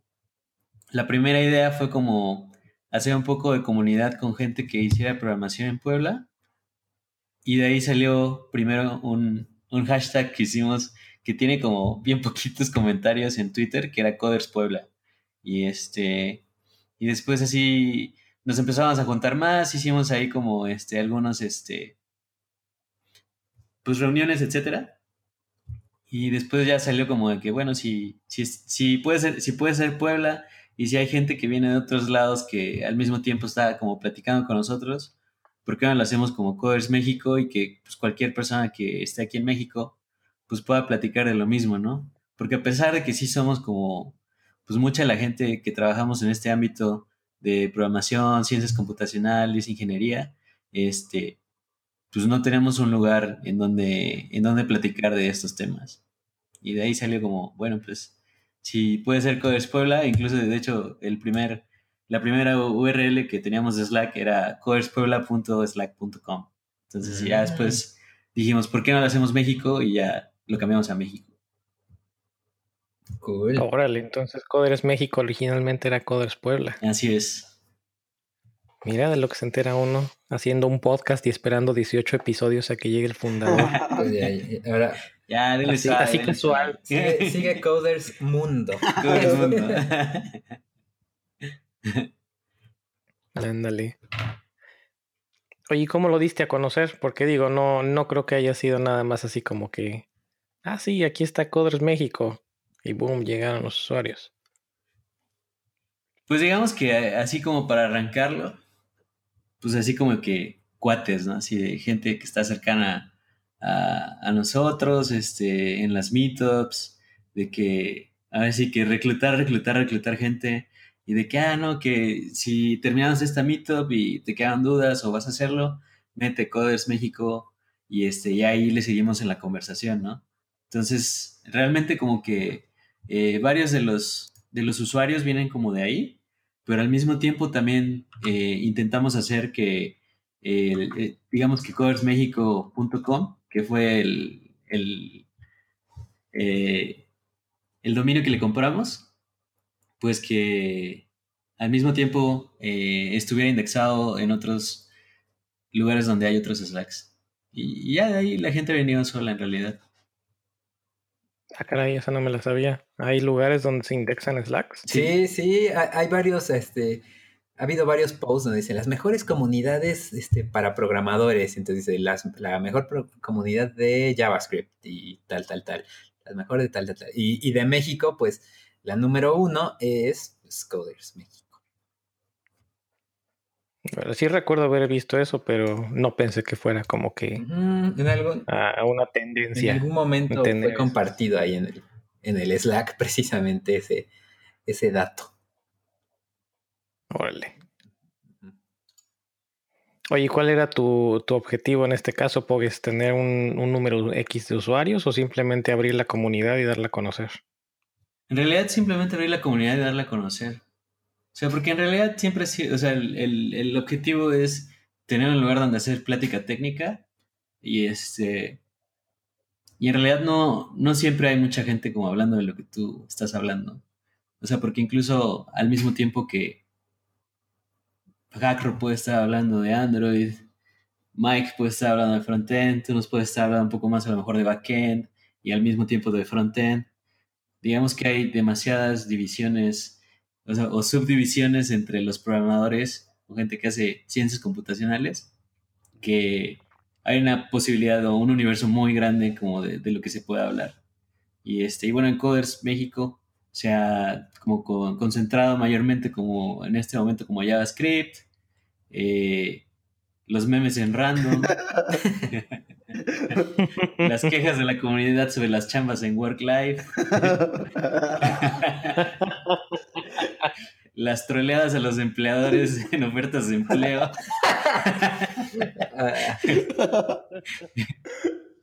la primera idea fue como hacer un poco de comunidad con gente que hiciera programación en Puebla. Y de ahí salió primero un, un hashtag que hicimos que tiene como bien [laughs] poquitos comentarios en Twitter, que era Coders Puebla. Y este, y después así nos empezamos a contar más, hicimos ahí como este, algunos, este, pues reuniones, etcétera. Y después ya salió como de que, bueno, si, si, si, puede ser, si puede ser Puebla y si hay gente que viene de otros lados que al mismo tiempo está como platicando con nosotros, ¿por qué no lo hacemos como Coders México y que pues, cualquier persona que esté aquí en México pues pueda platicar de lo mismo, ¿no? Porque a pesar de que sí somos como pues mucha de la gente que trabajamos en este ámbito de programación, ciencias computacionales, ingeniería, este, pues no tenemos un lugar en donde, en donde platicar de estos temas. Y de ahí salió como, bueno, pues si puede ser Coders Puebla, incluso de hecho el primer, la primera URL que teníamos de Slack era coderspuebla.slack.com. Entonces ya después mm. dijimos, ¿por qué no lo hacemos México? Y ya lo cambiamos a México. Cool. Órale, entonces Coders México originalmente era Coders Puebla. Así es. Mira de lo que se entera uno haciendo un podcast y esperando 18 episodios a que llegue el fundador. [laughs] Pues ya, ahora, ya, así, así casual. Sigue, Coders Mundo. [laughs] Coders Mundo. [laughs] Ándale. Oye, ¿cómo lo diste a conocer? Porque digo, no, no creo que haya sido nada más así como que, ah, sí, aquí está Coders México. Y boom, llegaron los usuarios. Pues digamos que así como para arrancarlo, pues así como que cuates, ¿no? Así de gente que está cercana a, nosotros, este, en las meetups, de que, a ver si que reclutar, reclutar, reclutar gente, y de que, ah, no, que si terminamos esta meetup y te quedan dudas o vas a hacerlo, mete Coders México y este, y ahí le seguimos en la conversación, ¿no? Entonces, realmente como que eh, varios de los, de los usuarios vienen como de ahí, pero al mismo tiempo también eh, intentamos hacer que, eh, digamos que codersmexico.com, que fue el, el, eh, el, dominio que le compramos, pues que al mismo tiempo estuviera indexado en otros lugares donde hay otros Slacks. Y, ya de ahí la gente ha venido sola en realidad. Ah, caray, esa no me la sabía. ¿Hay lugares donde se indexan Slacks? Sí, sí, hay, varios, este, ha habido varios posts donde dicen las mejores comunidades este, para programadores. Entonces dice la mejor comunidad de JavaScript y tal, tal, tal. Las mejores de tal, tal, tal. Y, de México, pues la número uno es pues, Coders México sí recuerdo haber visto eso, pero no pensé que fuera como que en algún, a una tendencia. En algún momento fue compartido ahí en el, en el Slack precisamente ese, ese dato. Órale. Oye, ¿cuál era tu, tu, objetivo en este caso? ¿Puedes tener un, un, número X de usuarios o simplemente abrir la comunidad y darla a conocer? En realidad simplemente abrir la comunidad y darla a conocer. O sea, porque en realidad siempre, o sea, el, objetivo es tener un lugar donde hacer plática técnica y este... Y en realidad no, no siempre hay mucha gente como hablando de lo que tú estás hablando. O sea, porque incluso al mismo tiempo que Hackro puede estar hablando de Android, Mike puede estar hablando de frontend, tú nos puedes estar hablando un poco más a lo mejor de backend y al mismo tiempo de frontend. Digamos que hay demasiadas divisiones o, subdivisiones entre los programadores o gente que hace ciencias computacionales que hay una posibilidad o un universo muy grande como de, lo que se puede hablar. Y, este, y bueno, en Coders México se ha como concentrado mayormente como en este momento como JavaScript, eh, los memes en random, [laughs] las quejas de la comunidad sobre las chambas en Work Life, [laughs] las troleadas a los empleadores en ofertas de empleo.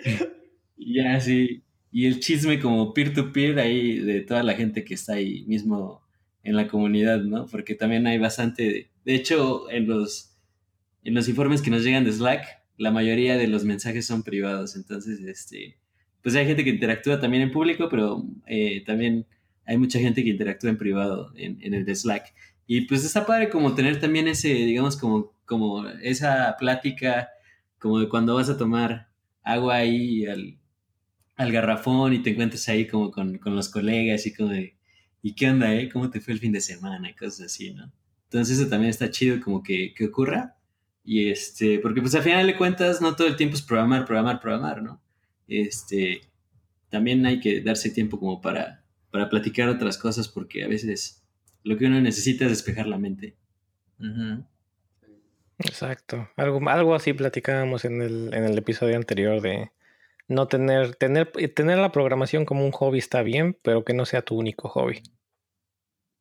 [laughs] ya, sí. Y el chisme como peer-to-peer ahí de toda la gente que está ahí mismo en la comunidad, ¿no? Porque también hay bastante... De hecho, en los, en los informes que nos llegan de Slack, la mayoría de los mensajes son privados. Entonces, este, pues hay gente que interactúa también en público, pero eh, también hay mucha gente que interactúa en privado en, en, el de Slack. Y pues está padre como tener también ese, digamos, como, como esa plática, como de cuando vas a tomar agua ahí al, al garrafón y te encuentras ahí como con, con, los colegas y como de, ¿y qué onda, eh? ¿Cómo te fue el fin de semana? Y cosas así, ¿no? Entonces eso también está chido como que, que ocurra. Y este, porque pues al final de cuentas no todo el tiempo es programar, programar, programar, ¿no? Este, también hay que darse tiempo como para para platicar otras cosas porque a veces lo que uno necesita es despejar la mente. Exacto. Algo, algo así platicábamos en el, en el episodio anterior de no tener, tener, tener la programación como un hobby está bien, pero que no sea tu único hobby.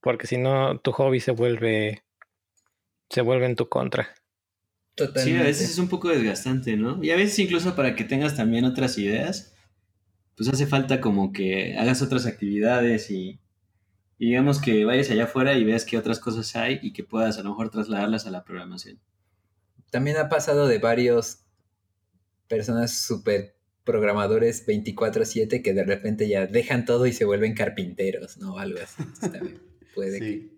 Porque si no, tu hobby se vuelve, se vuelve en tu contra. Sí, a veces es un poco desgastante, ¿no? Y a veces incluso para que tengas también otras ideas, pues hace falta como que hagas otras actividades y, digamos que vayas allá afuera y veas qué otras cosas hay y que puedas a lo mejor trasladarlas a la programación. También ha pasado de varios personas súper programadores 24/7 que de repente ya dejan todo y se vuelven carpinteros, ¿no? Algo así. también puede [laughs] que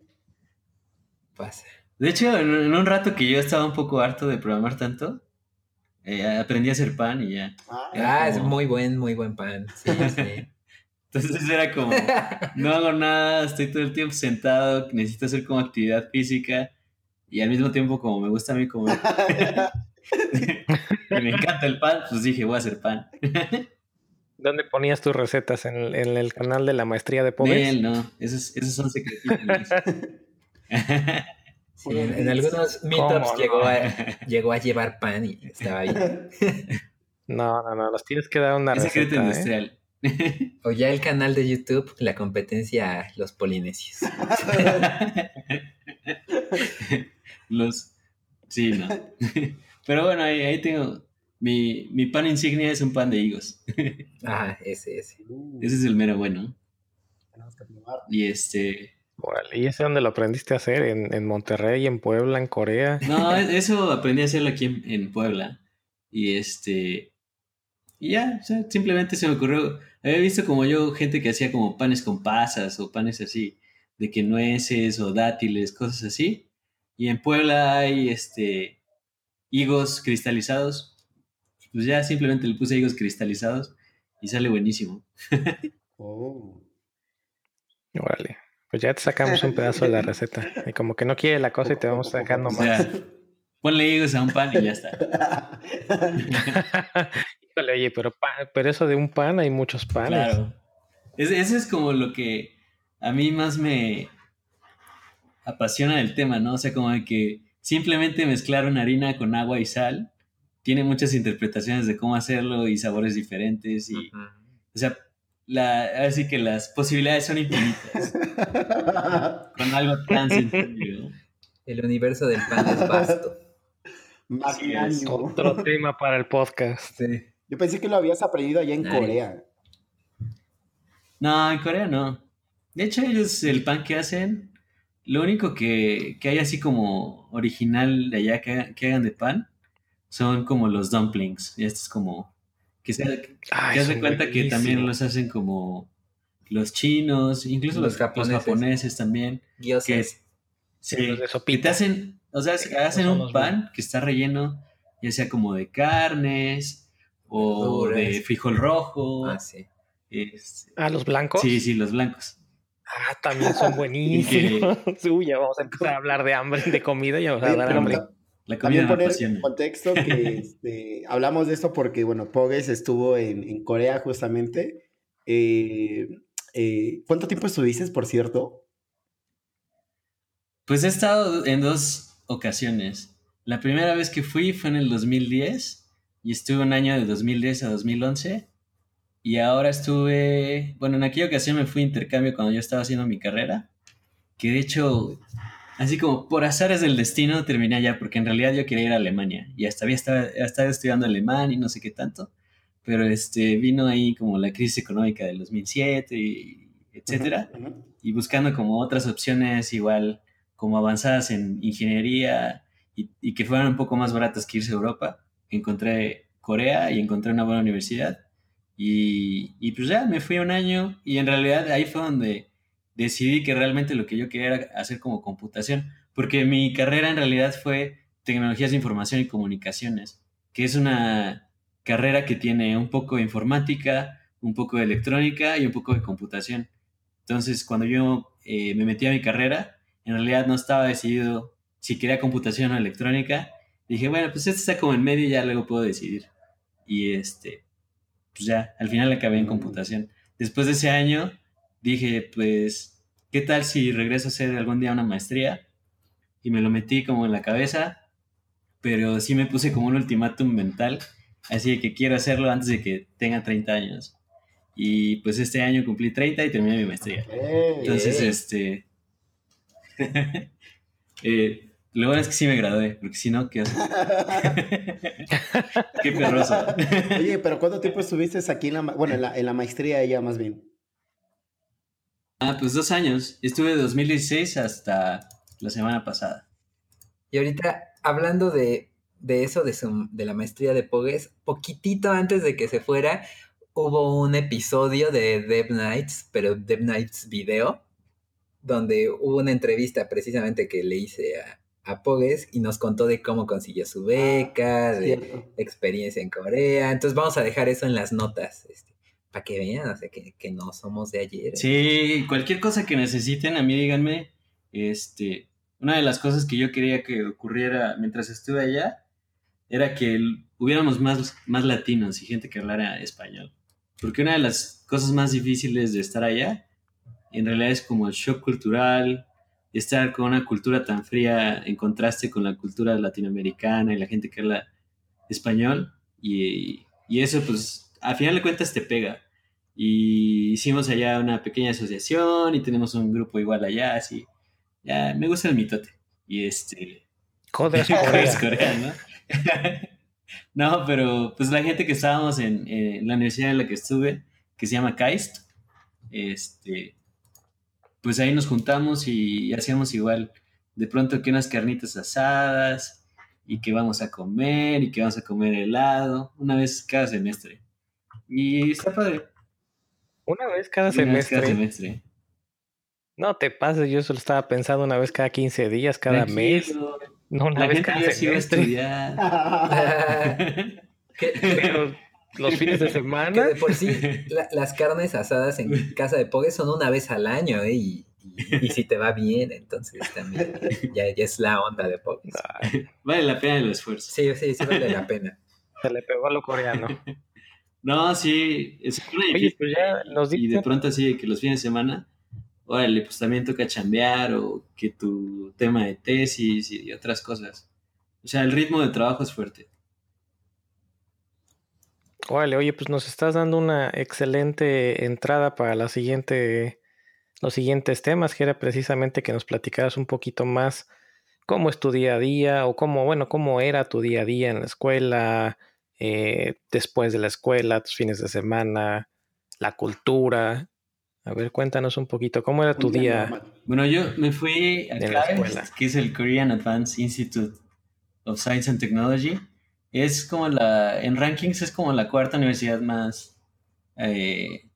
pase. De hecho, en un rato que yo estaba un poco harto de programar tanto, eh, aprendí a hacer pan y ya. Ah, ah es muy buen, muy buen pan. Sí, sí. [laughs] Entonces era como, no hago nada, estoy todo el tiempo sentado, necesito hacer como actividad física y al mismo tiempo como me gusta a mí comer. [laughs] [laughs] y me encanta el pan, pues dije, voy a hacer pan. [laughs] ¿Dónde ponías tus recetas? ¿En, el canal de la maestría de pobres? no, esos, esos son secretitos. [laughs] en, algunos meetups llegó, a, llegó a llevar pan y estaba ahí. No, no, no, los tienes que dar una es receta. ¿eh? industrial. O ya el canal de YouTube, la competencia Los Polinesios. los. Sí, no. Pero bueno, ahí, ahí tengo. Mi, mi, pan insignia es un pan de higos. [laughs] Ah, ese, ese. Ese es el mero bueno. Y este. ¿Y ese dónde lo aprendiste a hacer? ¿En, en Monterrey, en Puebla, en Corea? No, eso aprendí a hacerlo aquí en, Puebla. Y este. Y ya, simplemente se me ocurrió. Había visto como yo gente que hacía como panes con pasas o panes así, de que nueces o dátiles, cosas así. Y en Puebla hay este higos cristalizados. Pues ya simplemente le puse higos cristalizados y sale buenísimo. oh. Órale. Pues ya te sacamos un pedazo de la receta. Y como que no quiere la cosa y te vamos sacando más. ponle higos a un pan y ya está. [laughs] Híjole, oye, pero, pero eso de un pan hay muchos panes. Claro. Ese, es como lo que a mí más me apasiona del tema, ¿no? O sea, como de que simplemente mezclar una harina con agua y sal tiene muchas interpretaciones de cómo hacerlo y sabores diferentes y, o sea, la, así que las posibilidades son infinitas. [laughs] Con algo tan sencillo. El universo del pan es vasto. [laughs] Otro tema para el podcast. Yo pensé que lo habías aprendido allá en Corea. No, en Corea no. De hecho, ellos el pan que hacen, lo único que, que hay así como original de allá que, que hagan de pan son como los dumplings. Y esto es como que se, que cuenta que también los hacen como los chinos, incluso los, japoneses, también. Que, sí, que te hacen, o sea, hacen un pan que está relleno ya sea como de carnes o de frijol rojo. Ah, sí. ah, los blancos. Sí, sí, los blancos. Ah, también son [laughs] buenísimos. Uy, [laughs] ya vamos a empezar a hablar de hambre, de comida y vamos a dar hambre. La comida También poner en contexto que [laughs] este, hablamos de esto porque, bueno, Pogues estuvo en, Corea justamente. Eh, eh, ¿Cuánto tiempo estuviste, por cierto? Pues he estado en dos ocasiones. La primera vez que fui fue en el 2010 y estuve un año de 2010 a 2011. Y ahora estuve, bueno, en aquella ocasión me fui a intercambio cuando yo estaba haciendo mi carrera, que de hecho Así como por azares del destino terminé allá, porque en realidad yo quería ir a Alemania y hasta había estado, estado estudiando alemán y no sé qué tanto, pero este, vino ahí como la crisis económica del 2007, y etcétera, y buscando como otras opciones igual como avanzadas en ingeniería y, y, que fueran un poco más baratas que irse a Europa, encontré Corea y encontré una buena universidad y, y pues ya me fui un año y en realidad ahí fue donde decidí que realmente lo que yo quería era hacer como computación, porque mi carrera en realidad fue tecnologías de información y comunicaciones, que es una carrera que tiene un poco de informática, un poco de electrónica y un poco de computación. Entonces, cuando yo eh, me metí a mi carrera, en realidad no estaba decidido si quería computación o electrónica. Dije, bueno, pues este está como en medio y ya luego puedo decidir. Y este, pues ya, al final acabé en computación. Después de ese año, dije, pues, ¿qué tal si regreso a hacer algún día una maestría? Y me lo metí como en la cabeza, pero sí me puse como un ultimátum mental, así que quiero hacerlo antes de que tenga 30 años. Y pues este año cumplí 30 y terminé mi maestría. Entonces, este... [laughs] eh, lo bueno es que sí me gradué, porque si no, ¿qué haces? [laughs] Qué perroso. Oye, pero ¿cuánto tiempo estuviste aquí en la, bueno, en la, en la maestría ella más bien? Ah, pues dos años. Estuve de 2016 hasta la semana pasada. Y ahorita, hablando de, eso, de, de la maestría de Pogues, poquitito antes de que se fuera, hubo un episodio de Dev Nights, pero Dev Nights video, donde hubo una entrevista precisamente que le hice a, a Pogues y nos contó de cómo consiguió su beca, ah, de experiencia en Corea. Entonces vamos a dejar eso en las notas. Este para que vean, o sea, que, no somos de ayer. Sí, cualquier cosa que necesiten, a mí díganme, este, una de las cosas que yo quería que ocurriera mientras estuve allá era que hubiéramos más, más latinos y gente que hablara español. Porque una de las cosas más difíciles de estar allá, en realidad es como el shock cultural, estar con una cultura tan fría en contraste con la cultura latinoamericana y la gente que habla español. Y, y eso, pues, a final de cuentas te pega. Y hicimos allá una pequeña asociación y tenemos un grupo igual allá, así. Ya, me gusta el mitote. Y este. Joder, [laughs] coreano. [laughs] ¿no? pero pues la gente que estábamos en, la universidad en la que estuve, que se llama KAIST, este, pues ahí nos juntamos y, hacíamos igual, de pronto que unas carnitas asadas y que vamos a comer y que vamos a comer helado, una vez cada semestre. Y está padre. Una vez cada semestre. No te pases, yo solo estaba pensando una vez cada 15 días, cada mes. No, una vez cada semestre. [laughs] [laughs] Pero los [laughs] fines de semana. por sí, las carnes asadas en casa de Pogue son una vez al año, ¿eh? Y, y, si te va bien, entonces también ya, es la onda de Pogue. Vale la pena el esfuerzo. Sí, sí, sí vale la pena. Se le pegó a lo coreano. [laughs] No, sí, es Oye, pues ya nos Y de pronto así que los fines de semana, órale, pues también toca chambear o que tu tema de tesis y otras cosas. O sea, el ritmo de trabajo es fuerte. Órale, oye, pues nos estás dando una excelente entrada para la siguiente, los siguientes temas, que era precisamente que nos platicaras un poquito más cómo es tu día a día o cómo, bueno, cómo era tu día a día en la escuela, eh, después de la escuela, tus fines de semana, la cultura. A ver, cuéntanos un poquito, ¿cómo era tu día? Bueno, yo me fui a la escuela, que es el Korean Advanced Institute of Science and Technology. Es como la, en rankings es como la cuarta universidad más eh,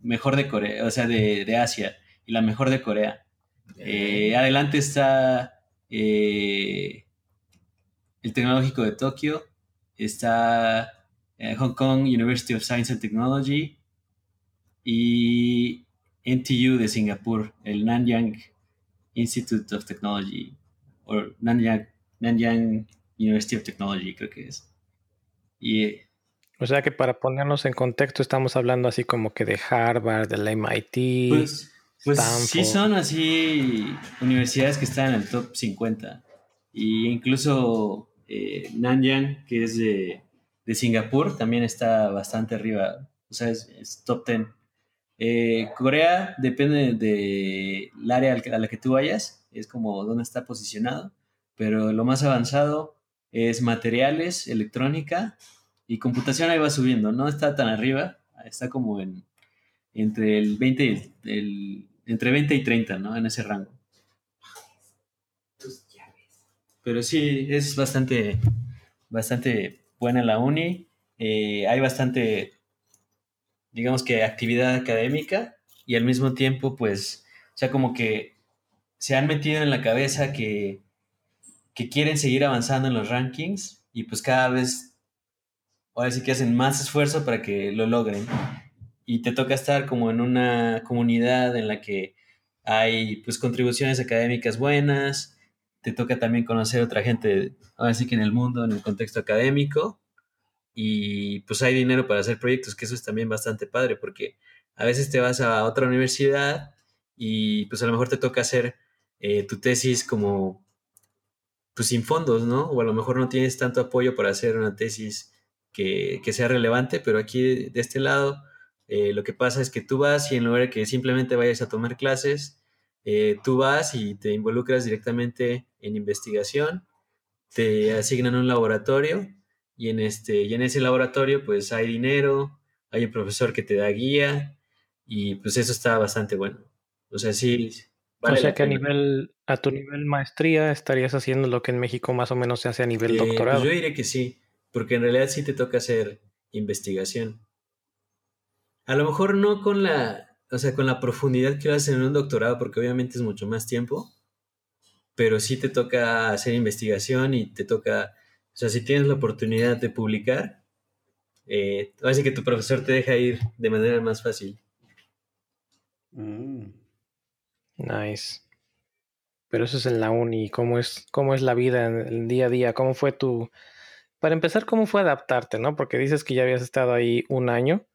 mejor de Corea, o sea, de, Asia, y la mejor de Corea. Eh, adelante está el Tecnológico de Tokio, está eh, Hong Kong University of Science and Technology y NTU de Singapur, el Nanyang Institute of Technology, o Nanyang, Nanyang University of Technology, creo que es. Y, o sea que para ponernos en contexto, estamos hablando así como que de Harvard, del MIT. Pues, pues sí son así universidades que están en el top 50. Y incluso eh, Nanyang, que es de, de, Singapur, también está bastante arriba. O sea, es, top 10. Eh, Corea depende del área a la que tú vayas, es como dónde está posicionado, pero lo más avanzado es materiales, electrónica y computación ahí va subiendo, no está tan arriba, está como en entre el 20 el, entre 20 y 30, ¿no? En ese rango. Pero sí, es bastante, bastante buena la uni. Eh, hay bastante, digamos que actividad académica y al mismo tiempo, pues, o sea, como que se han metido en la cabeza que que quieren seguir avanzando en los rankings y pues cada vez, ahora sí que hacen más esfuerzo para que lo logren. Y te toca estar como en una comunidad en la que hay pues contribuciones académicas buenas, te toca también conocer otra gente, ahora sí que en el mundo, en el contexto académico, y pues hay dinero para hacer proyectos, que eso es también bastante padre, porque a veces te vas a otra universidad y pues a lo mejor te toca hacer eh, tu tesis como pues sin fondos, ¿no? O a lo mejor no tienes tanto apoyo para hacer una tesis que, sea relevante, pero aquí de este lado eh, lo que pasa es que tú vas y en lugar de que simplemente vayas a tomar clases, eh, tú vas y te involucras directamente en investigación, te asignan un laboratorio y en, este, y en ese laboratorio pues hay dinero, hay un profesor que te da guía y pues eso está bastante bueno. O sea, sí, o sea que a nivel, a tu nivel maestría estarías haciendo lo que en México más o menos se hace a nivel eh, pues doctorado. yo diré que sí, porque en realidad sí te toca hacer investigación. A lo mejor no con la, o sea, con la profundidad que lo haces en un doctorado, porque obviamente es mucho más tiempo, pero sí te toca hacer investigación y te toca, o sea, si tienes la oportunidad de publicar, eh, así que tu profesor te deja ir de manera más fácil. Mm. Nice. Pero eso es en la uni. ¿Cómo es, cómo es la vida en el día a día? ¿Cómo fue tu... Para empezar, ¿cómo fue adaptarte, no? Porque dices que ya habías estado ahí un año,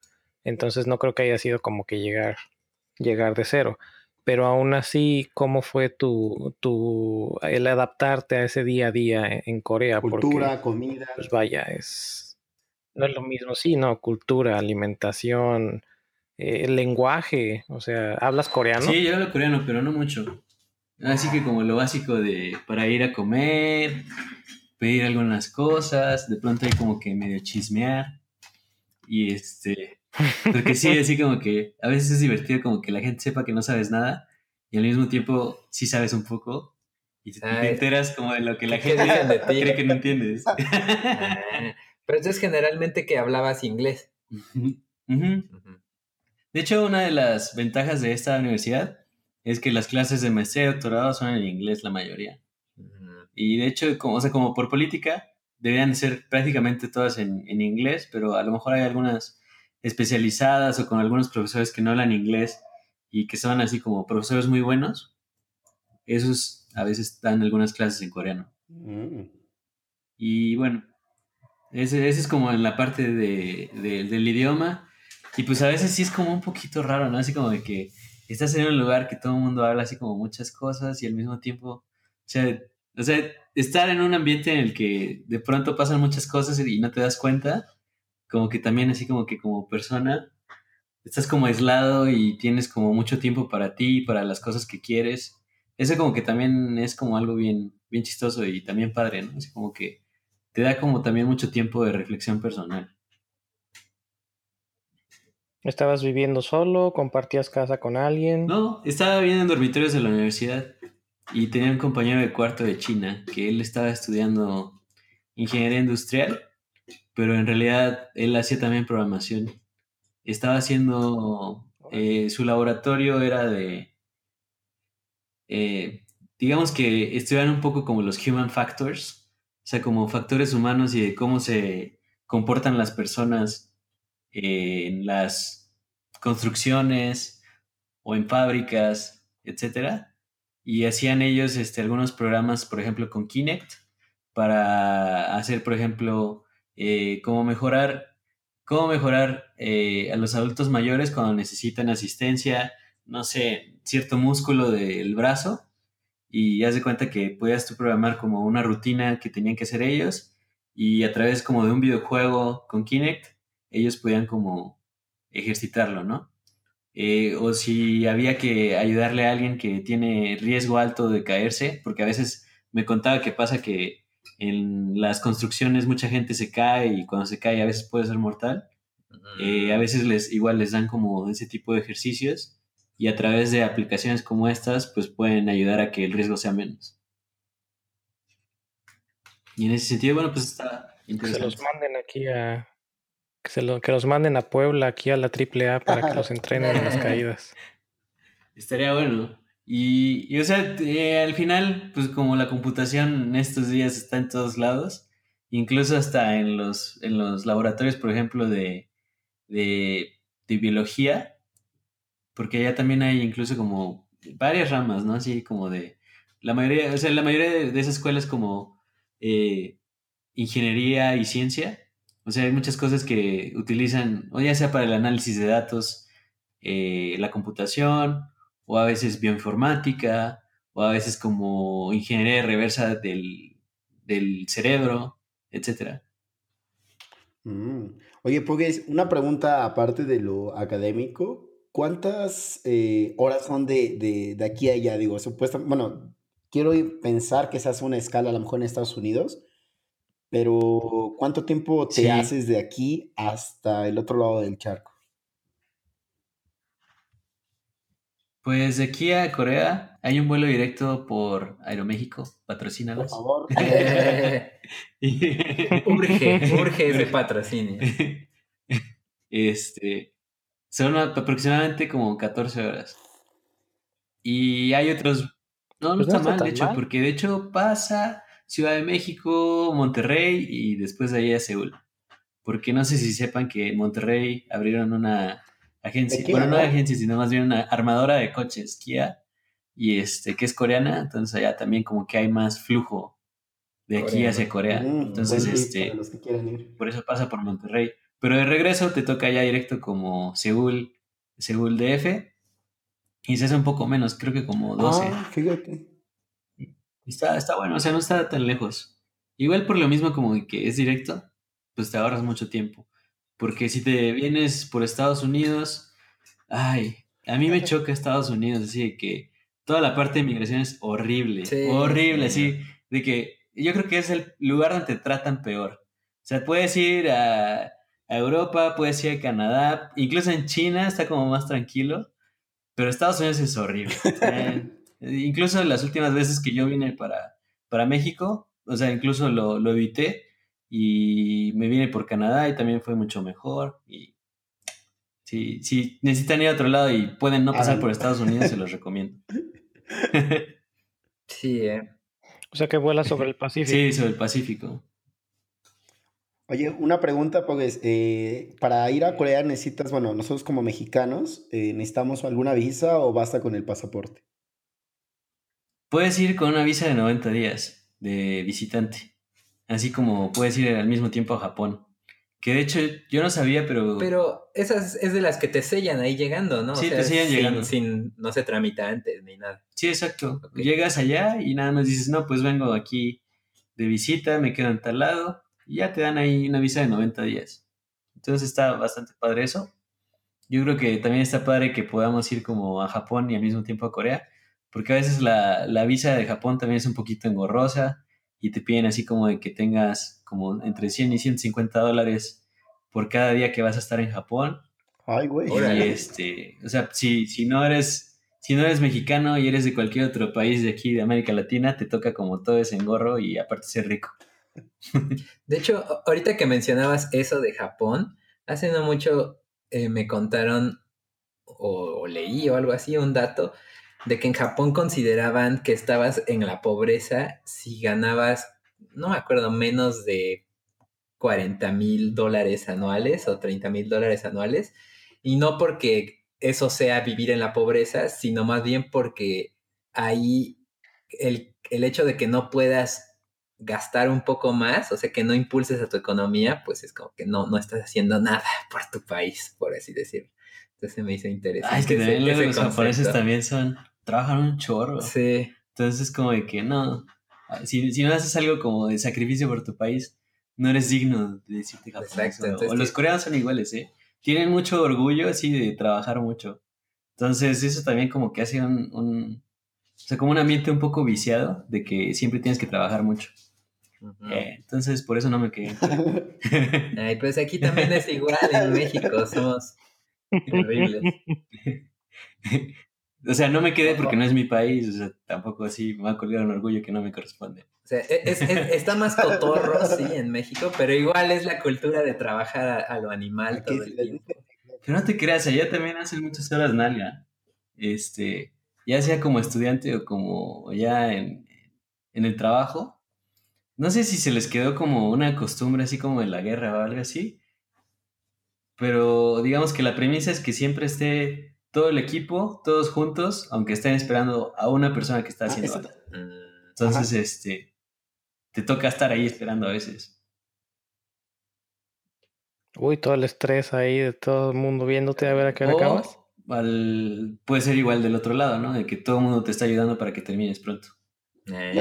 entonces no creo que haya sido como que llegar, llegar de cero. Pero aún así, ¿cómo fue tu, tu, el adaptarte a ese día a día en, Corea? Cultura, comida. Pues vaya, es, no es lo mismo, sí, no, cultura, alimentación, el eh, lenguaje, o sea, ¿hablas coreano? Sí, yo hablo coreano, pero no mucho. Así que como lo básico de para ir a comer, pedir algunas cosas, de pronto hay como que medio chismear. Y este, porque sí, [laughs] así como que a veces es divertido como que la gente sepa que no sabes nada y al mismo tiempo sí sabes un poco y te, enteras como de lo que la gente cree que no entiendes. [laughs] Ah, pero entonces generalmente que hablabas inglés. De hecho, una de las ventajas de esta universidad es que las clases de maestría y doctorado son en inglés la mayoría. Y de hecho, como, o sea, como por política, deberían ser prácticamente todas en, inglés, pero a lo mejor hay algunas especializadas o con algunos profesores que no hablan inglés y que son así como profesores muy buenos. Esos a veces dan algunas clases en coreano. Mm. Y bueno, ese, es como en la parte del idioma. Y pues a veces sí es como un poquito raro, ¿no? Así como de que estás en un lugar que todo el mundo habla así como muchas cosas y al mismo tiempo, o sea, o sea, estar en un ambiente en el que de pronto pasan muchas cosas y no te das cuenta, como que también así como que como persona estás como aislado y tienes como mucho tiempo para ti, para las cosas que quieres. Eso como que también es como algo bien, bien chistoso y también padre, ¿no? Así como que te da como también mucho tiempo de reflexión personal. ¿Estabas viviendo solo? ¿Compartías casa con alguien? No, estaba viviendo en dormitorios de la universidad y tenía un compañero de cuarto de China que él estaba estudiando ingeniería industrial, pero en realidad él hacía también programación. Estaba haciendo, eh, su laboratorio era de, eh, digamos que estudian un poco como los human factors, o sea, como factores humanos y de cómo se comportan las personas en las construcciones o en fábricas, etcétera. Y hacían ellos este, algunos programas, por ejemplo, con Kinect, para hacer, por ejemplo, eh, cómo mejorar, cómo mejorar eh, a los adultos mayores cuando necesitan asistencia, no sé, cierto músculo del brazo. Y haz de cuenta que podías tú programar como una rutina que tenían que hacer ellos y a través como de un videojuego con Kinect, ellos podían como ejercitarlo, ¿no? Eh, o si había que ayudarle a alguien que tiene riesgo alto de caerse, porque a veces me contaba que pasa que en las construcciones mucha gente se cae y cuando se cae a veces puede ser mortal. Eh, a veces les igual les dan como ese tipo de ejercicios y a través de aplicaciones como estas pues pueden ayudar a que el riesgo sea menos. Y en ese sentido, bueno, pues está interesante. Que se los manden aquí a, que, se lo, que los manden a Puebla, aquí a la AAA, para que los [laughs] entrenen en las caídas. [laughs] Estaría bueno. Y, o sea, eh, al final, pues como la computación en estos días está en todos lados, incluso hasta en los, en los laboratorios, por ejemplo, de, de, biología, porque allá también hay incluso como varias ramas, ¿no? Así como de... La mayoría, o sea, la mayoría de, de esas escuelas como eh, ingeniería y ciencia, o sea, hay muchas cosas que utilizan, o ya sea para el análisis de datos, eh, la computación, o a veces bioinformática, o a veces como ingeniería reversa del, cerebro, etc. Mm. Oye, pues una pregunta aparte de lo académico. ¿Cuántas eh, horas son de, aquí a allá? Digo, supuestamente, bueno, quiero pensar que se hace una escala a lo mejor en Estados Unidos, pero ¿cuánto tiempo te haces de aquí hasta el otro lado del charco? Pues de aquí a Corea hay un vuelo directo por Aeroméxico, patrocínalos. Por favor. [laughs] urge, urge ese patrocinio. [laughs] Este, son aproximadamente como 14 horas. Y hay otros... No, no pues está mal, de hecho, porque de hecho pasa Ciudad de México, Monterrey y después de ahí a Seúl. Porque no sé si sepan que en Monterrey abrieron una agencia, bueno, no agencia, sino más bien una armadora de coches, Kia, y este, que es coreana, entonces allá también como que hay más flujo de aquí hacia Corea. Mm, entonces, este, por eso pasa por Monterrey. Pero de regreso te toca ya directo como Seúl, Seúl DF, y se hace un poco menos, creo que como 12. Ah, fíjate. Está, está bueno, o sea, no está tan lejos. Igual por lo mismo como que es directo, pues te ahorras mucho tiempo. Porque si te vienes por Estados Unidos, ay, a mí me [laughs] choca Estados Unidos, así que toda la parte de migración es horrible, horrible, así, de que yo creo que es el lugar donde te tratan peor. O sea, puedes ir a, Europa, puedes ir a Canadá, incluso en China está como más tranquilo, pero Estados Unidos es horrible. [laughs] Incluso las últimas veces que yo vine para, para México, o sea, incluso lo, lo evité y me vine por Canadá y también fue mucho mejor. Y si, si necesitan ir a otro lado y pueden no pasar por Estados Unidos, se los [laughs] recomiendo. sí, eh. O sea que vuela sobre el [laughs] Pacífico. Sí, sobre el Pacífico. Oye, una pregunta, pues, eh, para ir a Corea necesitas, bueno, nosotros como mexicanos, eh, ¿necesitamos alguna visa o basta con el pasaporte? Puedes ir con una visa de 90 días de visitante, así como puedes ir al mismo tiempo a Japón. Que de hecho yo no sabía, pero... Pero esas es de las que te sellan ahí llegando, ¿no? Sí, te sellan llegando. Sin, no se tramita antes ni nada. Sí, exacto. Llegas allá y nada más dices, no, pues vengo aquí de visita, me quedo en tal lado, y ya te dan ahí una visa de 90 días. Entonces está bastante padre eso. Yo creo que también está padre que podamos ir como a Japón y al mismo tiempo a Corea, porque a veces la, la, visa de Japón también es un poquito engorrosa y te piden así como de que tengas como entre 100 y 150 dólares por cada día que vas a estar en Japón. Ay, güey. Y este, o sea, si, si no eres si no eres mexicano y eres de cualquier otro país de aquí de América Latina, te toca como todo ese engorro y aparte ser rico. [laughs] De hecho, ahorita que mencionabas eso de Japón, hace no mucho eh, me contaron o, o, leí o algo así, un dato de que en Japón consideraban que estabas en la pobreza si ganabas, no me acuerdo, menos de 40 mil dólares anuales o 30 mil dólares anuales. Y no porque eso sea vivir en la pobreza, sino más bien porque ahí el, el hecho de que no puedas gastar un poco más, o sea, que no impulses a tu economía, pues es como que no, no estás haciendo nada [laughs] por tu país, por así decirlo. Entonces me hizo interesante. Es que también los japoneses también son, trabajan un chorro. Sí. Entonces es como de que no, si, si no haces algo como de sacrificio por tu país, no eres digno de decirte japonés. Exacto, o, los coreanos son iguales, ¿eh? Tienen mucho orgullo así de trabajar mucho. Entonces eso también como que hace un, un o sea, como un ambiente un poco viciado de que siempre tienes que trabajar mucho. Eh, entonces, por eso no me quedé. [laughs] Ay, pues aquí también es igual en México, somos [laughs] terribles. [laughs] o sea, no me quedé porque no es mi país, o sea, tampoco así me va a colgar un orgullo que no me corresponde. O sea, e, es, está más cotorro, sí, en México, pero igual es la cultura de trabajar a, lo animal todo el tiempo. Pero no te creas, allá también hacen muchas horas nalga. Este, ya sea como estudiante o como ya en, en el trabajo, no sé si se les quedó como una costumbre así como en la guerra o algo así, pero digamos que la premisa es que siempre esté todo el equipo, todos juntos, aunque estén esperando a una persona que está ah, haciendo algo. Entonces, este, te toca estar ahí esperando a veces. Uy, todo el estrés ahí de todo el mundo viéndote a ver a qué hora acabas. puede ser igual del otro lado, ¿no? De que todo el mundo te está ayudando para que termines pronto. Eh,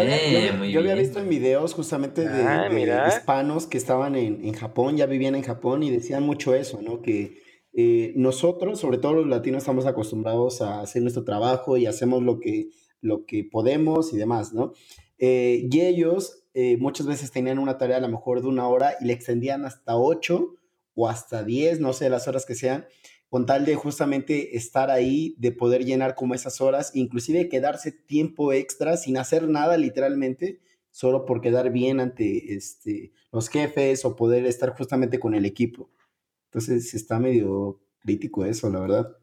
yo, había, visto en videos justamente de, ah, hispanos que estaban en, Japón, ya vivían en Japón y decían mucho eso, ¿no? Que eh, nosotros, sobre todo los latinos, estamos acostumbrados a hacer nuestro trabajo y hacemos lo que, lo que podemos y demás, ¿no? Eh, y ellos muchas veces tenían una tarea a lo mejor de una hora y le extendían hasta ocho o hasta diez, no sé, las horas que sean, con tal de justamente estar ahí, de poder llenar como esas horas, inclusive quedarse tiempo extra sin hacer nada literalmente, solo por quedar bien ante este, los jefes o poder estar justamente con el equipo. Entonces está medio crítico eso, la verdad.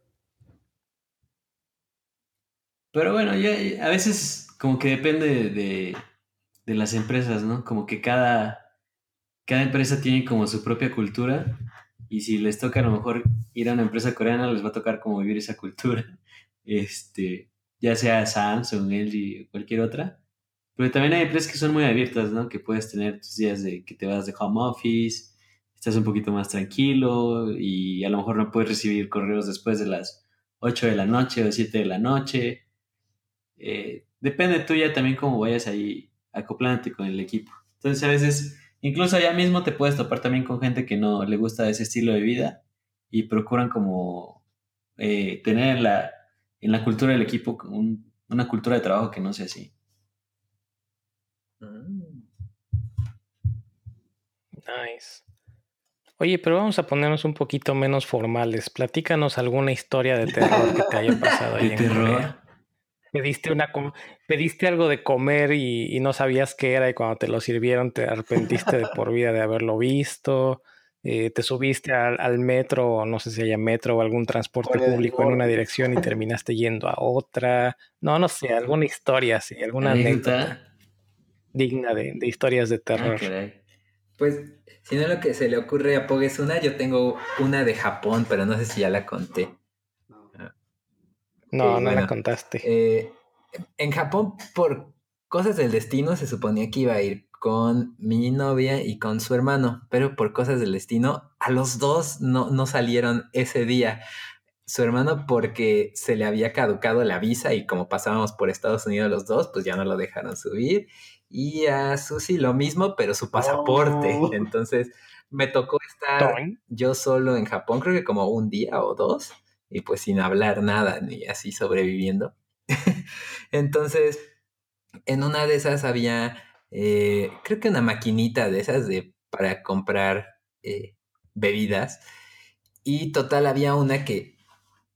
Pero bueno, ya, a veces como que depende de, de las empresas, ¿no? Como que cada, cada empresa tiene como su propia cultura y si les toca a lo mejor ir a una empresa coreana, les va a tocar como vivir esa cultura, [laughs] este, ya sea Samsung, LG cualquier otra. Pero también hay empresas que son muy abiertas, ¿no? Que puedes tener tus días de que te vas de home office, estás un poquito más tranquilo y a lo mejor no puedes recibir correos después de las 8 de la noche o 7 de la noche. Eh, depende tuya también cómo vayas ahí acoplándote con el equipo. Entonces a veces Incluso allá mismo te puedes topar también con gente que no le gusta ese estilo de vida y procuran como eh, tener en la, en la cultura del equipo una cultura de trabajo que no sea así. Nice. Oye, pero vamos a ponernos un poquito menos formales. Platícanos alguna historia de terror que te haya pasado [laughs] ahí. ¿De terror? Pediste, una, pediste algo de comer y, no sabías qué era y cuando te lo sirvieron te arrepentiste de por vida de haberlo visto. Eh, te subiste al, metro, o no sé si haya metro o algún transporte público en una dirección y terminaste yendo a otra. No, no sé, alguna historia, sí, alguna anécdota digna de, historias de ah, terror. Pues, si no lo que se le ocurre a Pog es una, yo tengo una de Japón, pero no sé si ya la conté. No, no la contaste. Eh, en Japón, por cosas del destino, se suponía que iba a ir con mi novia y con su hermano, pero por cosas del destino, a los dos no, no salieron ese día. Su hermano porque se le había caducado la visa y como pasábamos por Estados Unidos los dos, pues ya no lo dejaron subir. Y a Susi lo mismo, pero su pasaporte. Oh. Entonces me tocó estar yo solo en Japón, creo que como un día o dos y pues sin hablar nada, ni así sobreviviendo. [laughs] Entonces, en una de esas había, eh, creo que una maquinita de esas de, para comprar eh, bebidas. Y total, había una que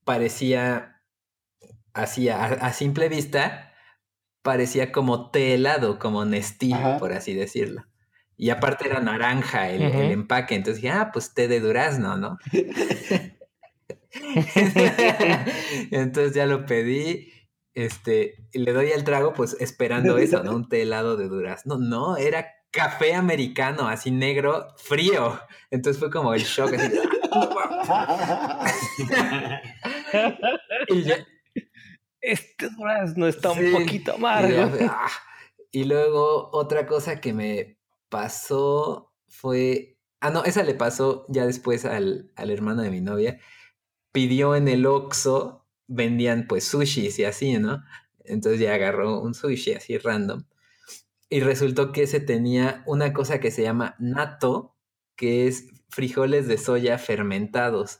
parecía, así a, simple vista, parecía como té helado, como Nestí, por así decirlo. Y aparte era naranja el, el, empaque, entonces dije, ah, pues té de durazno, ¿no? [laughs] Entonces ya lo pedí. Este, y le doy el trago, pues esperando eso, ¿no? Un té helado de durazno. No, era café americano, así negro, frío. Entonces fue como el shock, así. [laughs] y este durazno está un poquito amargo. Ah". Y luego otra cosa que me pasó fue... Ah, no, esa le pasó ya después al, al hermano de mi novia. Pidió en el Oxxo, vendían pues sushis y así, ¿no? Entonces ya agarró un sushi así random. Y resultó que ese tenía una cosa que se llama nato, que es frijoles de soya fermentados.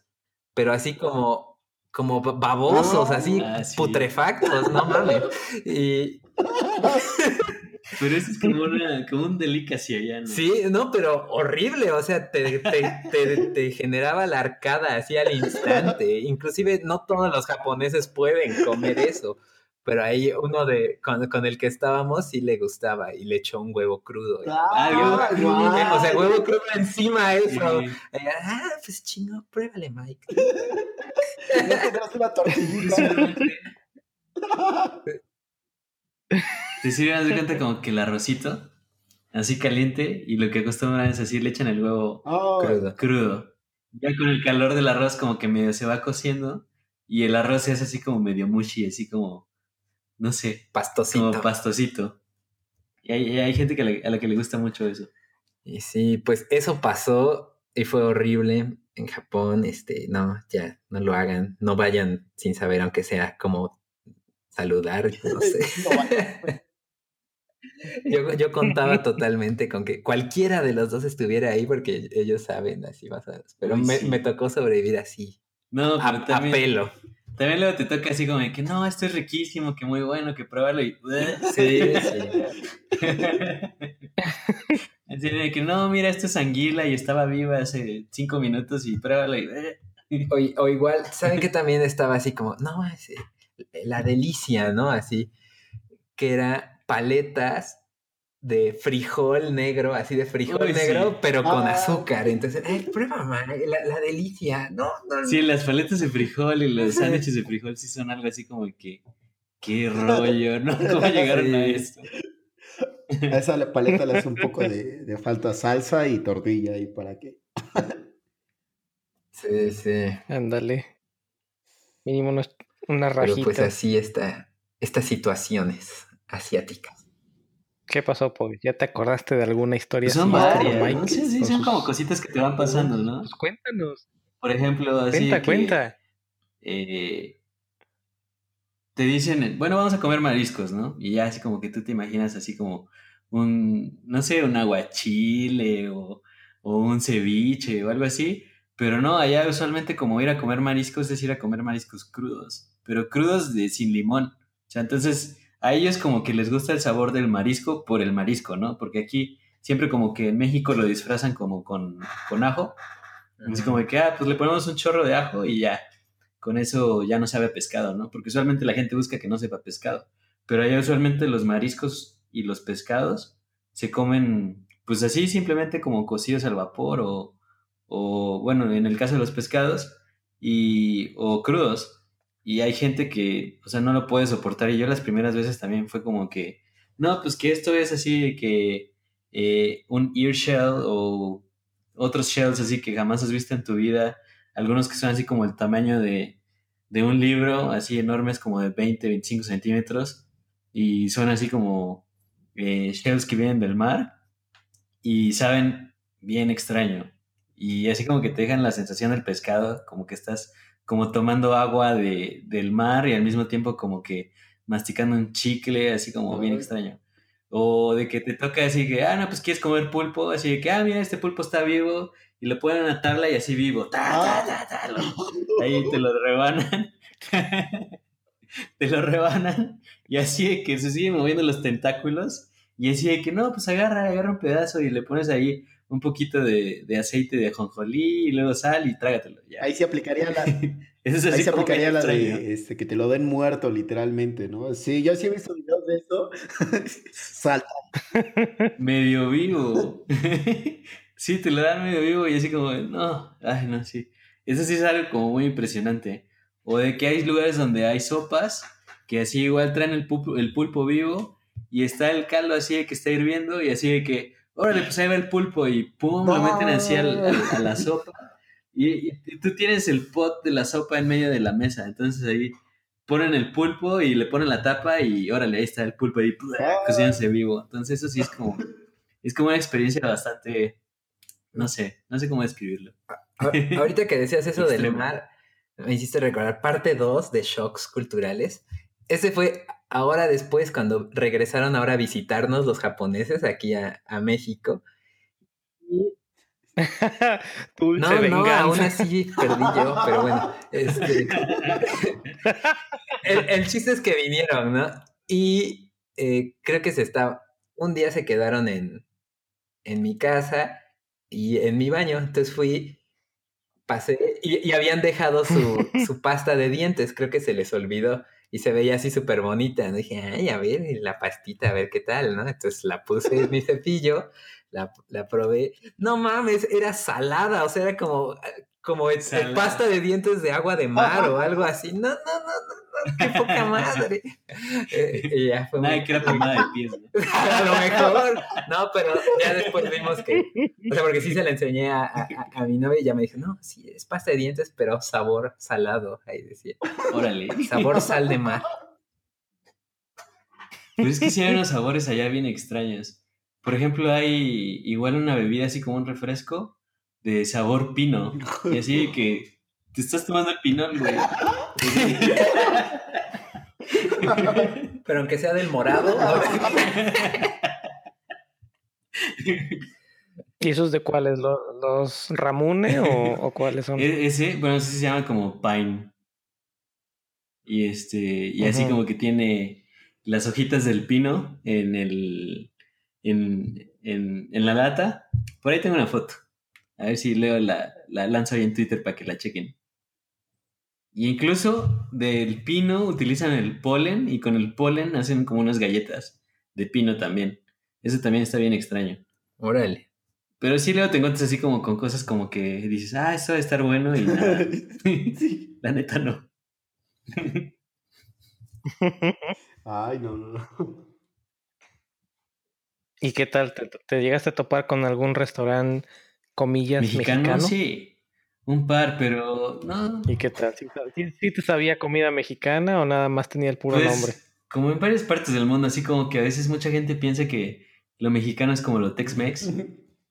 Pero así como, como babosos, así Ah, sí. putrefactos, no mames. Y [laughs] Pero eso es como, una, como un delicacy allá, ¿no? sí, no, pero horrible. O sea, te, te, te, te generaba la arcada así al instante. Inclusive no todos los japoneses pueden comer eso. Pero ahí uno de con, con el que estábamos sí le gustaba y le echó un huevo crudo. Y- Ah, huevo. O sea, huevo crudo encima Sí. eso. Eh, Ah, pues chingo, pruébale, Mike. Ya tendrás una tortillita. Te sirven, haz de cuenta como que el arrocito, así caliente, y lo que acostumbran es así, le echan el huevo Oh, Crudo. crudo. Ya con el calor del arroz como que medio se va cociendo, y el arroz se hace así como medio mushy, así como, no sé, Pastosito. como pastosito. Y hay, hay gente que le- a la que le gusta mucho eso. Y sí, pues eso pasó y fue horrible en Japón. Este, no, ya, no lo hagan. No vayan sin saber, aunque sea como saludar, [laughs] no sé. va. [laughs] Yo, yo contaba [laughs] totalmente con que cualquiera de los dos estuviera ahí porque ellos saben así más o menos. Pero Uy, me, sí. me tocó sobrevivir así, No, a, pero a también, pelo. También luego te toca así como de que no, esto es riquísimo, que muy bueno, que pruébalo y... Sí, [laughs] sí. [laughs] Así de que no, mira, esto es anguila y estaba viva hace cinco minutos y pruébalo y... O, o igual, ¿saben que también estaba así como, no, es, eh, la delicia, ¿no? Así, que era paletas de frijol negro, así de frijol Uy, sí. negro, pero con Ah. azúcar. Entonces, ay, prueba, man, la, la delicia, no, no, Sí, las paletas de frijol y los sándwiches de frijol sí son algo así como que... Qué [laughs] rollo, ¿no? ¿Cómo llegaron a Sí. esto? A esa paleta le hace un poco [laughs] de, de falta salsa y tortilla y para qué. Sí, sí. Ándale. Mínimo una Pero rajita. pues así está, estas situaciones asiáticas. ¿Qué pasó, Pog? ¿Ya te acordaste de alguna historia Pues son varias, como ¿no? Mike, Sí, sí, son sus- como cositas que te van pasando, ¿no? Pues cuéntanos. Por ejemplo, así Cuenta, que, cuenta. eh, te dicen, bueno, vamos a comer mariscos, ¿no? Y ya así como que tú te imaginas así como un, no sé, un aguachile o, o un ceviche o algo así, pero no, allá usualmente como ir a comer mariscos es ir a comer mariscos crudos, pero crudos de sin limón. O sea, entonces a ellos como que les gusta el sabor del marisco por el marisco, ¿no? Porque aquí siempre como que en México lo disfrazan como con, con ajo. Es como que, ah, pues le ponemos un chorro de ajo y ya, con eso ya no sabe a pescado, ¿no? Porque usualmente la gente busca que no sepa pescado, pero allá usualmente los mariscos y los pescados se comen, pues así simplemente como cocidos al vapor o, o bueno, en el caso de los pescados, y, o crudos. Y hay gente que, o sea, no lo puede soportar. Y yo las primeras veces también fue como que, no, pues que esto es así de que eh, un ear shell o otros shells así que jamás has visto en tu vida. Algunos que son así como el tamaño de, de un libro, así enormes como de 20, 25 centímetros. Y son así como eh, shells que vienen del mar y saben bien extraño. Y así como que te dejan la sensación del pescado, como que estás como tomando agua de, del mar y al mismo tiempo como que masticando un chicle, así como bien extraño. O de que te toca así que, ah, no, pues quieres comer pulpo, así de que, ah, mira, este pulpo está vivo, y le ponen una tabla y así vivo, ta, ta, ta, ta, lo- [laughs] ahí te lo rebanan, [laughs] te lo rebanan, y así de que se siguen moviendo los tentáculos, y así de que, no, pues agarra, agarra un pedazo y le pones ahí un poquito de, de aceite de jonjolí y luego sal y trágatelo. Ya. Ahí se aplicaría la, [laughs] Eso ahí se aplicaría la de este, que te lo den muerto, literalmente, ¿no? Sí, yo sí he visto videos de eso. [laughs] Salta. medio vivo. [laughs] sí, te lo dan medio vivo y así como, no, ay, no, sí. Eso sí es algo como muy impresionante. O de que hay lugares donde hay sopas que así igual traen el pulpo, el pulpo vivo y está el caldo así de que está hirviendo y así de que, órale, pues ahí va el pulpo y pum, lo meten así al- al- a la sopa. Y, y tú tienes el pot de la sopa en medio de la mesa, entonces ahí ponen el pulpo y le ponen la tapa y órale, ahí está el pulpo ahí Ah. cocinándose vivo. Entonces eso sí es como, es como una experiencia bastante, no sé, no sé cómo describirlo. A- Ahorita que decías eso del mar, me hiciste recordar parte 2 de Shocks Culturales. Ese fue ahora después, cuando regresaron ahora a visitarnos los japoneses aquí a, a México. [laughs] Dulce No, no, venganza. aún así perdí yo, pero bueno. [laughs] Este, el, el chiste es que vinieron, ¿no? Y eh, creo que se está. Un día se quedaron en, en mi casa y en mi baño. Entonces fui, pasé y, y habían dejado su, [laughs] su pasta de dientes. Creo que se les olvidó y se veía así súper bonita. Dije, ay, a ver, la pastita, a ver qué tal, ¿no? Entonces la puse en mi cepillo, la, la probé. No mames, era salada, o sea, era como, como pasta de dientes de agua de mar o algo así. No, no, no, no, no, qué poca [laughs] madre. Eh, y ya fue Nada muy- que era pomada de pies, ¿no? [laughs] a lo mejor. No, pero ya después vimos que. O sea, porque sí se la enseñé a, a- mi novia y ya me dijo, no, sí, es pasta de dientes, pero sabor salado. Ahí decía. Órale. Sabor sal de mar. Pues es que sí hay unos sabores allá bien extraños. Por ejemplo, hay igual una bebida así como un refresco de sabor pino. Y así que te estás tomando el pinol, güey. [laughs] Pero aunque sea del morado. ¿Y esos de cuáles? ¿Los, los Ramune o, o cuáles son? E- Ese, bueno, ese se llama como pine. Y este, y así como que tiene las hojitas del pino en el, en, en, en la lata. Por ahí tengo una foto. A ver si leo la, la lanzo ahí en Twitter para que la chequen. Y incluso del pino utilizan el polen y con el polen hacen como unas galletas de pino también. Eso también está bien extraño. Órale. Pero sí luego te encuentras así como con cosas como que dices, ah, esto debe estar bueno y nada. [laughs] Sí. La neta no. Ay, no, no, no. ¿Y qué tal? ¿Te, te llegaste a topar con algún restaurante, comillas, Mexicano, mexicano? sí. Un par, pero no. ¿Y qué tal? ¿Sí, te sabía comida mexicana o nada más tenía el puro Pues, nombre? Como en varias partes del mundo, así como que a veces mucha gente piensa que lo mexicano es como lo Tex-Mex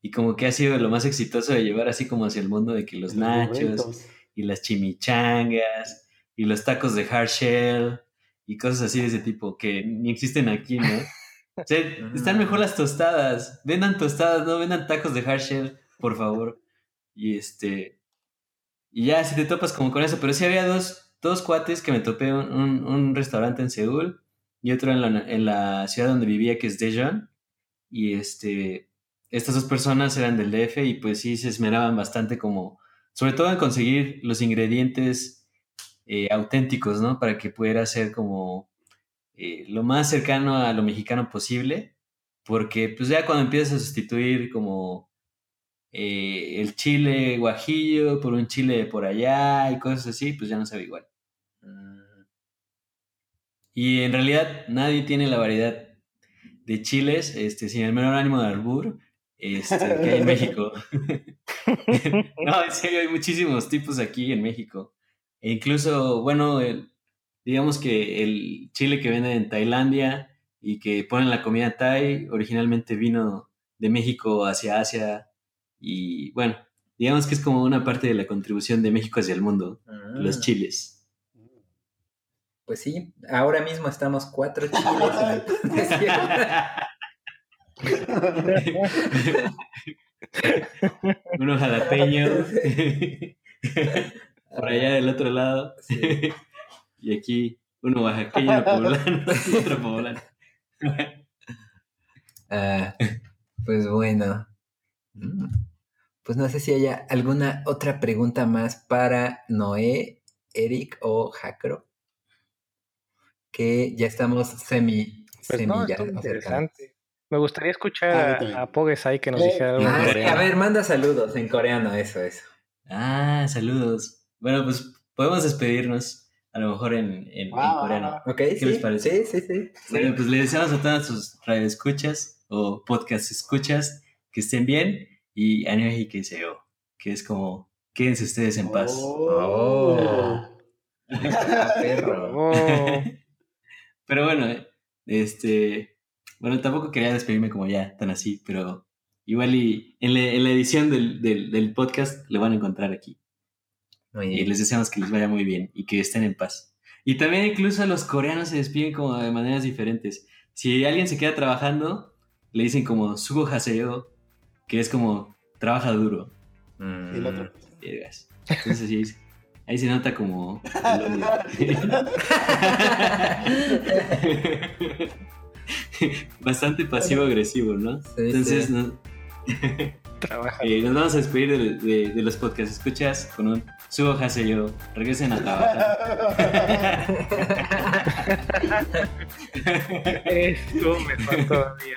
y como que ha sido lo más exitoso de llevar así como hacia el mundo de que los nachos y las chimichangas y los tacos de hard shell y cosas así de ese tipo que ni existen aquí, ¿no? [laughs] O sea, están mejor las tostadas. Vendan tostadas, no vendan tacos de hard shell, por favor. Y este. Y ya, si te topas como con eso. Pero sí había dos, dos cuates que me topé un, un- restaurante en Seúl y otro en la, en la ciudad donde vivía, que es Daejeon. Y este. Estas dos personas eran del DF y pues sí se esmeraban bastante como. Sobre todo en conseguir los ingredientes eh, auténticos, ¿no? Para que pudiera ser como eh, lo más cercano a lo mexicano posible, porque pues ya cuando empiezas a sustituir como eh, el chile guajillo por un chile de por allá y cosas así, pues ya no sabe igual. Mm, Y en realidad nadie tiene la variedad de chiles, este, sin el menor ánimo de albur, este, que hay en México. [laughs] no, en serio, hay muchísimos tipos aquí en México. E incluso, bueno, el- digamos que el chile que venden en Tailandia y que ponen la comida Thai, originalmente vino de México hacia Asia. Y bueno, digamos que es como una parte de la contribución de México hacia el mundo, los mm. chiles. Pues sí, ahora mismo estamos cuatro chiles. en Uno jalapeño. [laughs] Por allá del otro lado. Sí. Y aquí uno oaxaqueño, poblano, [laughs] otro poblano. Ah, pues bueno. Mm. Pues no sé si haya alguna otra pregunta más para Noé, Eric o Jacro. Que ya estamos semi, Pues semi no, ya estuvo acercando. interesante. Me gustaría Ah, escuchar yo a, a Pogesai que nos Eh, dijera algo en Ah, a ver, manda saludos en coreano, eso, eso. Ah, saludos. Bueno, pues podemos despedirnos a lo mejor en, en, en Ah, coreano. ¿Qué sí, les parece? Sí, sí, sí. sí. Bueno, pues le deseamos a todas sus radioescuchas o podcast escuchas que estén bien y anime que que es como quédense ustedes en paz. Oh. [laughs] Oh. [laughs] Pero bueno, este. Bueno, tampoco quería despedirme como ya, tan así, pero igual y en, la edición del, podcast lo van a encontrar aquí. Y les deseamos que les vaya muy bien y que estén en paz. Y también incluso los coreanos se despiden como de maneras diferentes. Si alguien se queda trabajando, le dicen como sugo haseo, que es como trabaja duro. El otro. Entonces sí, ahí se nota como... [laughs] Bastante pasivo-agresivo, ¿no? Entonces, eh, nos vamos a despedir de, los podcasts. Escuchas con un subo yo regresen a trabajar. Esto me faltó todavía.